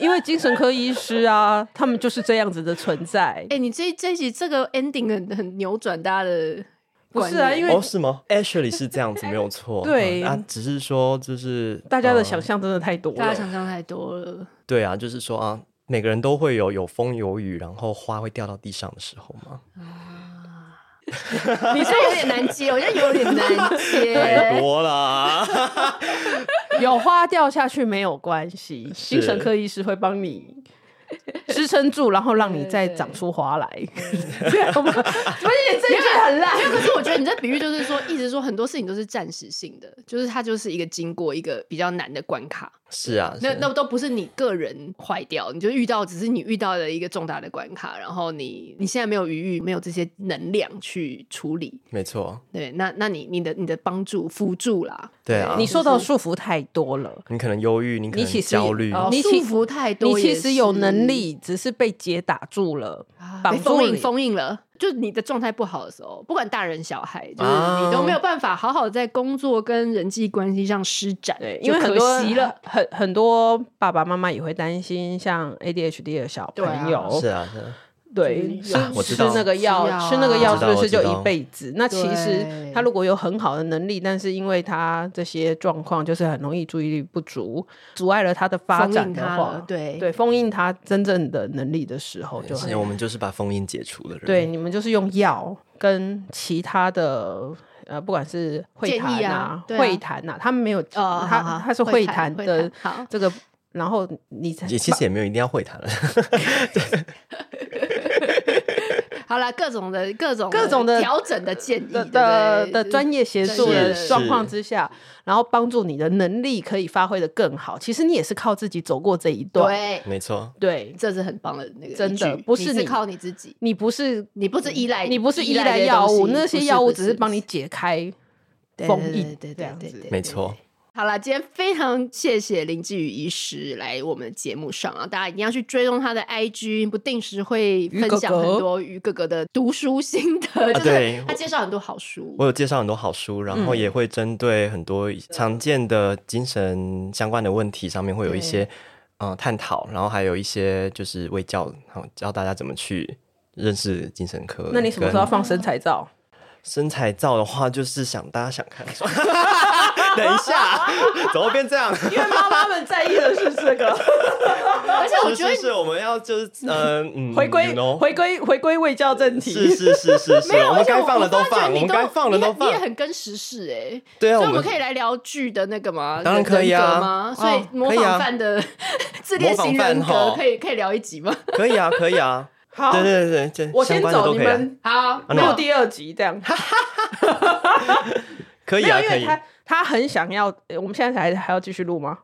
因为精神科医师啊，*laughs* 他们就是这样子的存在。哎、欸，你这这一集这个 ending 很很扭转大家的，不是啊？因为哦，是吗？Ashley 是这样子，没有错。*laughs* 对啊，只是说就是大家的想象真的太多了，大家想象太多了。对啊，就是说啊，每个人都会有有风有雨，然后花会掉到地上的时候嘛。啊，*laughs* 你说有点难接，我觉得有点难接，太多了。*laughs* 有花掉下去没有关系，精神科医师会帮你支支撑住，然后让你再长出花来。不是你这句很烂，因为可是我觉得你这比喻就是说，一直说很多事情都是暂时性的，就是它就是一个经过一个比较难的关卡。是啊，那那都不是你个人坏掉，你就遇到只是你遇到的一个重大的关卡，然后你你现在没有余裕，没有这些能量去处理。没错，对，那那你你的你的帮助辅助啦，对啊，你受到束缚太多了，你可能忧郁，你可能焦虑，你束缚太多，你其实有能力，只是被结打住了，被封印封印了。就你的状态不好的时候，不管大人小孩，就是你都没有办法好好在工作跟人际关系上施展，对，因为很多很很多爸爸妈妈也会担心，像 ADHD 的小朋友，是啊，是。对，吃吃那个药，吃那个药是不是就一辈子？那其实他如果有很好的能力，但是因为他这些状况，就是很容易注意力不足，阻碍了他的发展的话，对对，封印他真正的能力的时候，就我们就是把封印解除了。对，你们就是用药跟其他的呃，不管是会谈啊、会谈呐，他们没有，他他是会谈的这个，然后你才也其实也没有一定要会谈了。*laughs* 好了，各种的各种各种的调整的建议的的专业协助的状况之下，然后帮助你的能力可以发挥的更好。其实你也是靠自己走过这一段，对，没错，对，这是很棒的那个，真的不是你靠你自己，你不是你不是依赖，你不是依赖药物，那些药物只是帮你解开封印，对这样子，没错。好了，今天非常谢谢林志宇医师来我们的节目上啊！大家一定要去追踪他的 IG，不定时会分享很多于哥哥的读书心得。哥哥就是他介绍很多好书，我有介绍很多好书，然后也会针对很多常见的精神相关的问题上面会有一些嗯探讨，然后还有一些就是为教，教大家怎么去认识精神科。那你什么时候要放身材照？身材照的话，就是想大家想看。*laughs* *laughs* 等一下，*laughs* 怎么会变这样？因为妈妈们在意的是这个，*laughs* 而且我觉得是我们要就是嗯，回归回归回归未教正题。是是是是是，我们该放的都放，我们该放的都放。你也很跟时事哎，对啊，所以我们可以来聊剧的那个吗？当然可以啊。所以模仿犯的自恋型人格可以可以聊一集吗？可以啊，可以啊。好，对对对对，我先走，你们好，没有第二集这样。可以啊，可以。他很想要，我们现在还还要继续录吗？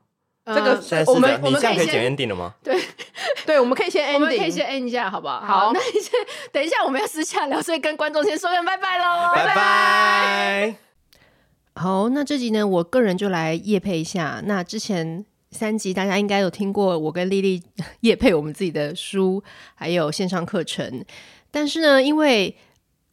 这个我们我们可以先 ending 了吗？对 *laughs* 对，我们可以先 ending，我们可以先 end 一下，好不好？好，那你先等一下，我们要私下聊，所以跟观众先说声拜拜喽，拜拜。好，那这集呢，我个人就来夜配一下。那之前三集大家应该有听过，我跟丽丽夜配我们自己的书，还有线上课程。但是呢，因为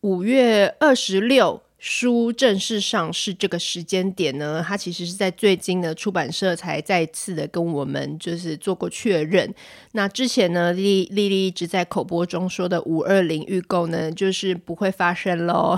五月二十六。书正式上市这个时间点呢，它其实是在最近的出版社才再次的跟我们就是做过确认。那之前呢，丽丽丽一直在口播中说的五二零预购呢，就是不会发生喽。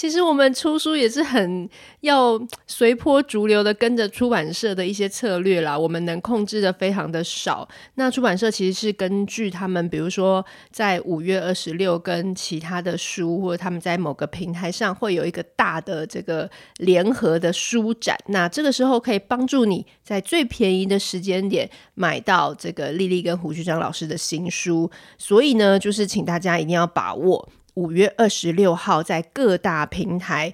其实我们出书也是很要随波逐流的，跟着出版社的一些策略啦。我们能控制的非常的少。那出版社其实是根据他们，比如说在五月二十六跟其他的书，或者他们在某个平台上会有一个大的这个联合的书展。那这个时候可以帮助你在最便宜的时间点买到这个丽丽跟胡须张老师的新书。所以呢，就是请大家一定要把握。五月二十六号，在各大平台，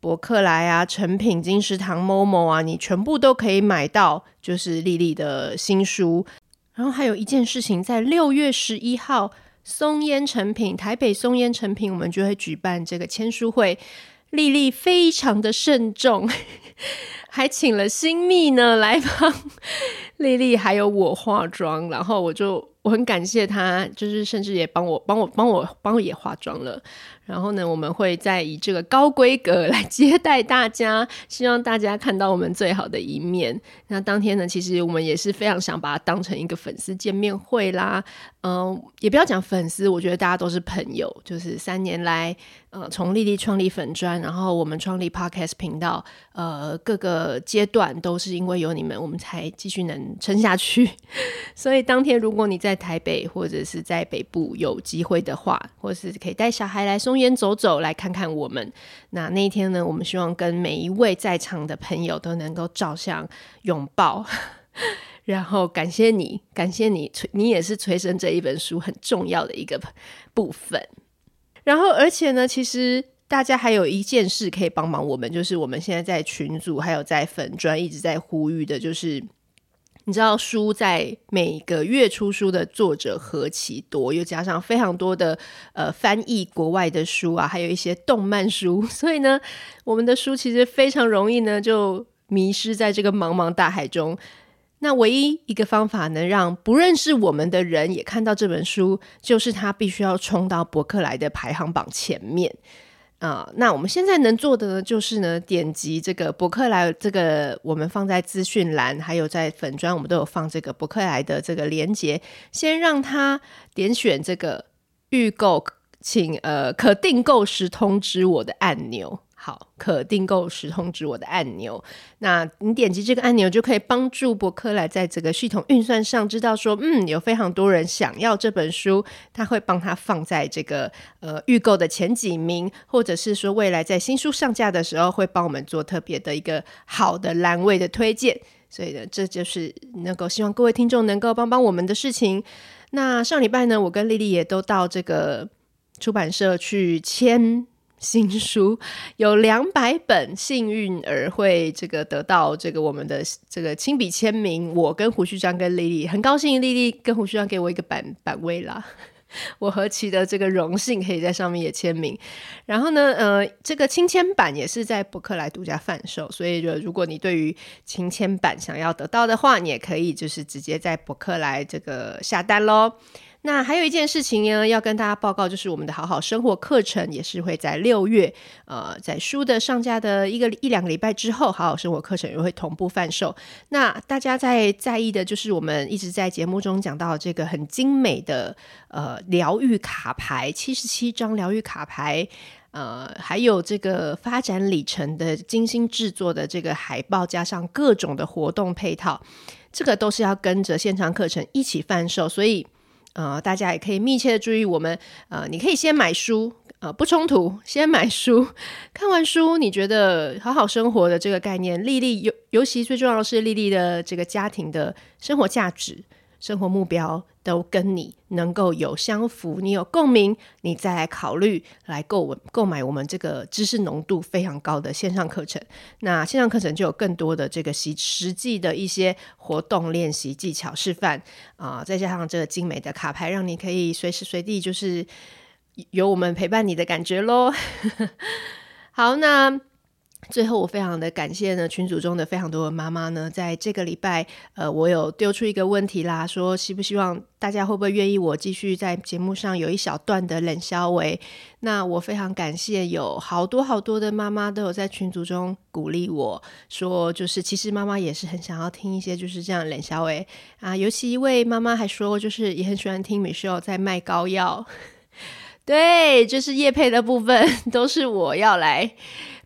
博客来啊、诚品、金石堂、Momo 啊，你全部都可以买到，就是丽丽的新书。然后还有一件事情，在六月十一号，松烟诚品台北松烟诚品，我们就会举办这个签书会。丽丽非常的慎重，*laughs* 还请了新密呢来帮 *laughs* 丽丽还有我化妆，然后我就。我很感谢他，就是甚至也帮我、帮我、帮我、帮我也化妆了。然后呢，我们会再以这个高规格来接待大家，希望大家看到我们最好的一面。那当天呢，其实我们也是非常想把它当成一个粉丝见面会啦。嗯、也不要讲粉丝，我觉得大家都是朋友。就是三年来，呃，从丽丽创立粉专，然后我们创立 Podcast 频道，呃，各个阶段都是因为有你们，我们才继续能撑下去。*laughs* 所以当天如果你在台北或者是在北部有机会的话，或是可以带小孩来松烟走走，来看看我们。那那一天呢，我们希望跟每一位在场的朋友都能够照相拥抱。*laughs* 然后感谢你，感谢你，你也是催生这一本书很重要的一个部分。然后，而且呢，其实大家还有一件事可以帮忙我们，就是我们现在在群组还有在粉专一直在呼吁的，就是你知道书在每个月出书的作者何其多，又加上非常多的呃翻译国外的书啊，还有一些动漫书，所以呢，我们的书其实非常容易呢就迷失在这个茫茫大海中。那唯一一个方法能让不认识我们的人也看到这本书，就是他必须要冲到博客来的排行榜前面啊、那我们现在能做的呢，就是呢，点击这个博客来，这个我们放在资讯栏，还有在粉砖，我们都有放这个博客来的这个连接，先让他点选这个预购，请呃可订购时通知我的按钮。好，可订购时通知我的按钮。那你点击这个按钮，就可以帮助博客来在这个系统运算上知道说，嗯，有非常多人想要这本书，他会帮他放在这个呃预购的前几名，或者是说未来在新书上架的时候，会帮我们做特别的一个好的栏位的推荐。所以呢，这就是能够希望各位听众能够帮帮我们的事情。那上礼拜呢，我跟丽丽也都到这个出版社去签。新书 *laughs* 有两百本，幸运儿会这个得到这个我们的这个亲笔签名。我跟胡旭章跟丽丽很高兴，丽丽跟胡旭章给我一个版版位啦，*laughs* 我何其的这个荣幸，可以在上面也签名。然后呢，呃，这个亲签版也是在博客来独家贩售，所以就如果你对于亲签版想要得到的话，你也可以就是直接在博客来这个下单喽。那还有一件事情呢，要跟大家报告，就是我们的好好生活课程也是会在六月，呃，在书的上架的一个一两个礼拜之后，好好生活课程也会同步贩售。那大家在在意的就是我们一直在节目中讲到这个很精美的呃疗愈卡牌，七十七张疗愈卡牌，呃，还有这个发展里程的精心制作的这个海报，加上各种的活动配套，这个都是要跟着线上课程一起贩售，所以。呃，大家也可以密切的注意我们。呃，你可以先买书，呃，不冲突。先买书，看完书，你觉得好好生活的这个概念，丽丽尤尤其最重要的是丽丽的这个家庭的生活价值。生活目标都跟你能够有相符，你有共鸣，你再来考虑来购购买我们这个知识浓度非常高的线上课程。那线上课程就有更多的这个实实际的一些活动练习技巧示范啊、再加上这个精美的卡牌，让你可以随时随地就是有我们陪伴你的感觉喽。*laughs* 好，那。最后，我非常的感谢呢，群组中的非常多的妈妈呢，在这个礼拜，呃，我有丢出一个问题啦，说希不希望大家会不会愿意我继续在节目上有一小段的冷消微？那我非常感谢有好多好多的妈妈都有在群组中鼓励我说，就是其实妈妈也是很想要听一些就是这样冷消微啊，尤其一位妈妈还说，就是也很喜欢听 Michelle 在卖膏药，对，就是叶配的部分都是我要来。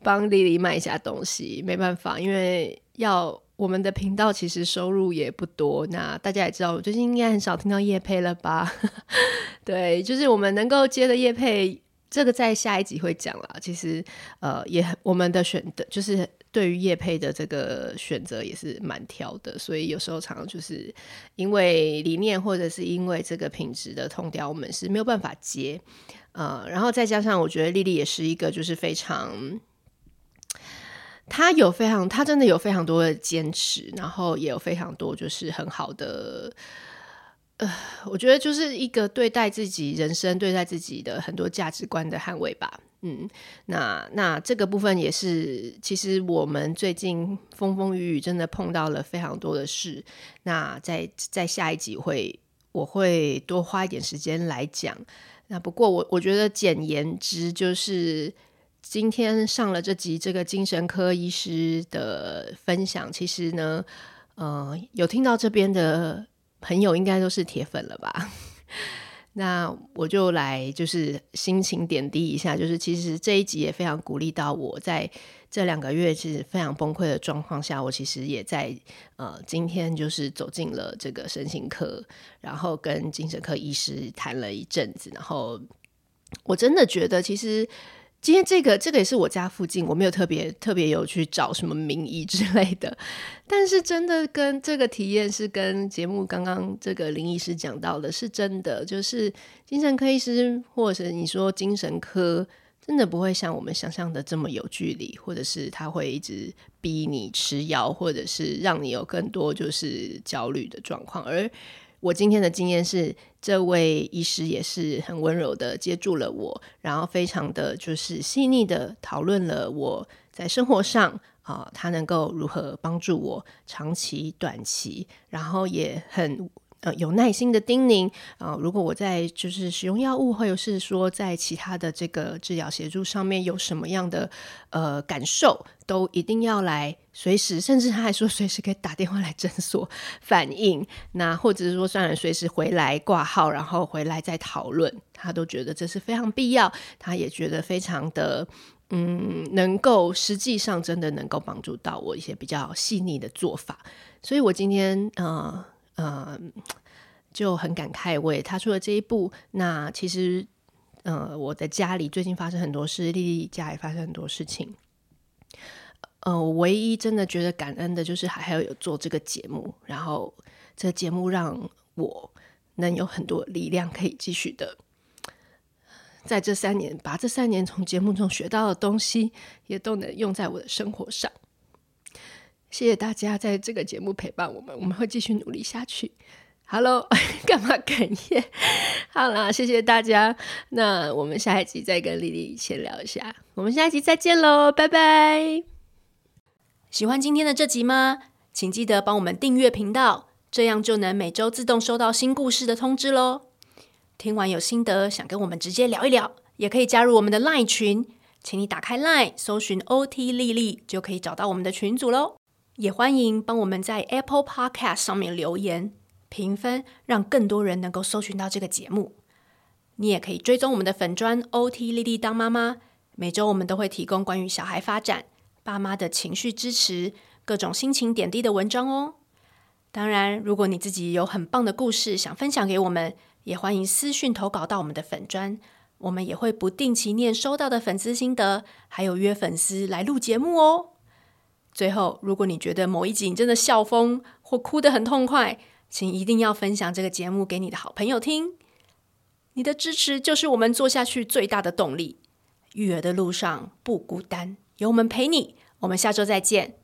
帮丽丽卖一下东西，没办法，因为要我们的频道其实收入也不多。那大家也知道，我最近应该很少听到叶配了吧？*laughs* 对，就是我们能够接的叶配，这个在下一集会讲啦。其实呃，也我们的选的，就是对于叶配的这个选择也是蛮挑的，所以有时候常常就是因为理念或者是因为这个品质的痛调，我们是没有办法接。呃，然后再加上我觉得丽丽也是一个就是非常。他有非常，他真的有非常多的坚持，然后也有非常多就是很好的，呃，我觉得就是一个对待自己人生、对待自己的很多价值观的捍卫吧。嗯，那那这个部分也是，其实我们最近风风雨雨真的碰到了非常多的事。那在在下一集会我会多花一点时间来讲。那不过我我觉得简言之就是。今天上了这集这个精神科医师的分享，其实呢，呃，有听到这边的朋友应该都是铁粉了吧？*laughs* 那我就来就是心情点滴一下，就是其实这一集也非常鼓励到我，在这两个月其实非常崩溃的状况下，我其实也在呃今天就是走进了这个身心科，然后跟精神科医师谈了一阵子，然后我真的觉得其实。今天这个这个也是我家附近，我没有特别特别有去找什么名医之类的，但是真的跟这个体验是跟节目刚刚这个林医师讲到的是真的，就是精神科医师或者是你说精神科，真的不会像我们想象的这么有距离，或者是他会一直逼你吃药，或者是让你有更多就是焦虑的状况，而。我今天的经验是，这位医师也是很温柔的接住了我，然后非常的就是细腻的讨论了我在生活上啊、他能够如何帮助我长期、短期，然后也很。呃，有耐心的叮咛啊、如果我在就是使用药物，或者是说在其他的这个治疗协助上面有什么样的呃感受，都一定要来随时，甚至他还说随时可以打电话来诊所反映，那或者是说算了，随时回来挂号，然后回来再讨论，他都觉得这是非常必要，他也觉得非常的嗯，能够实际上真的能够帮助到我一些比较细腻的做法，所以我今天呃。嗯，就很感慨，我也踏出了这一步。那其实，呃，我的家里最近发生很多事，丽丽家也发生很多事情。呃，我唯一真的觉得感恩的，就是还还要有做这个节目，然后这节目让我能有很多力量，可以继续的，在这三年，把这三年从节目中学到的东西，也都能用在我的生活上。谢谢大家在这个节目陪伴我们，我们会继续努力下去。Hello，*laughs* 干嘛哽咽？好啦，谢谢大家。那我们下一集再跟丽丽先聊一下。我们下一集再见喽，拜拜。喜欢今天的这集吗？请记得帮我们订阅频道，这样就能每周自动收到新故事的通知喽。听完有心得，想跟我们直接聊一聊，也可以加入我们的 LINE 群，请你打开 LINE 搜寻 OT 丽丽，就可以找到我们的群组喽。也欢迎帮我们在 Apple Podcast 上面留言评分，让更多人能够搜寻到这个节目。你也可以追踪我们的粉专 OT 丽丽当妈妈，每周我们都会提供关于小孩发展、爸妈的情绪支持、各种心情点滴的文章哦。当然，如果你自己有很棒的故事想分享给我们，也欢迎私讯投稿到我们的粉专，我们也会不定期念收到的粉丝心得，还有约粉丝来录节目哦。最后，如果你觉得某一集你真的笑疯或哭得很痛快，请一定要分享这个节目给你的好朋友听。你的支持就是我们做下去最大的动力。育儿的路上不孤单，有我们陪你。我们下周再见。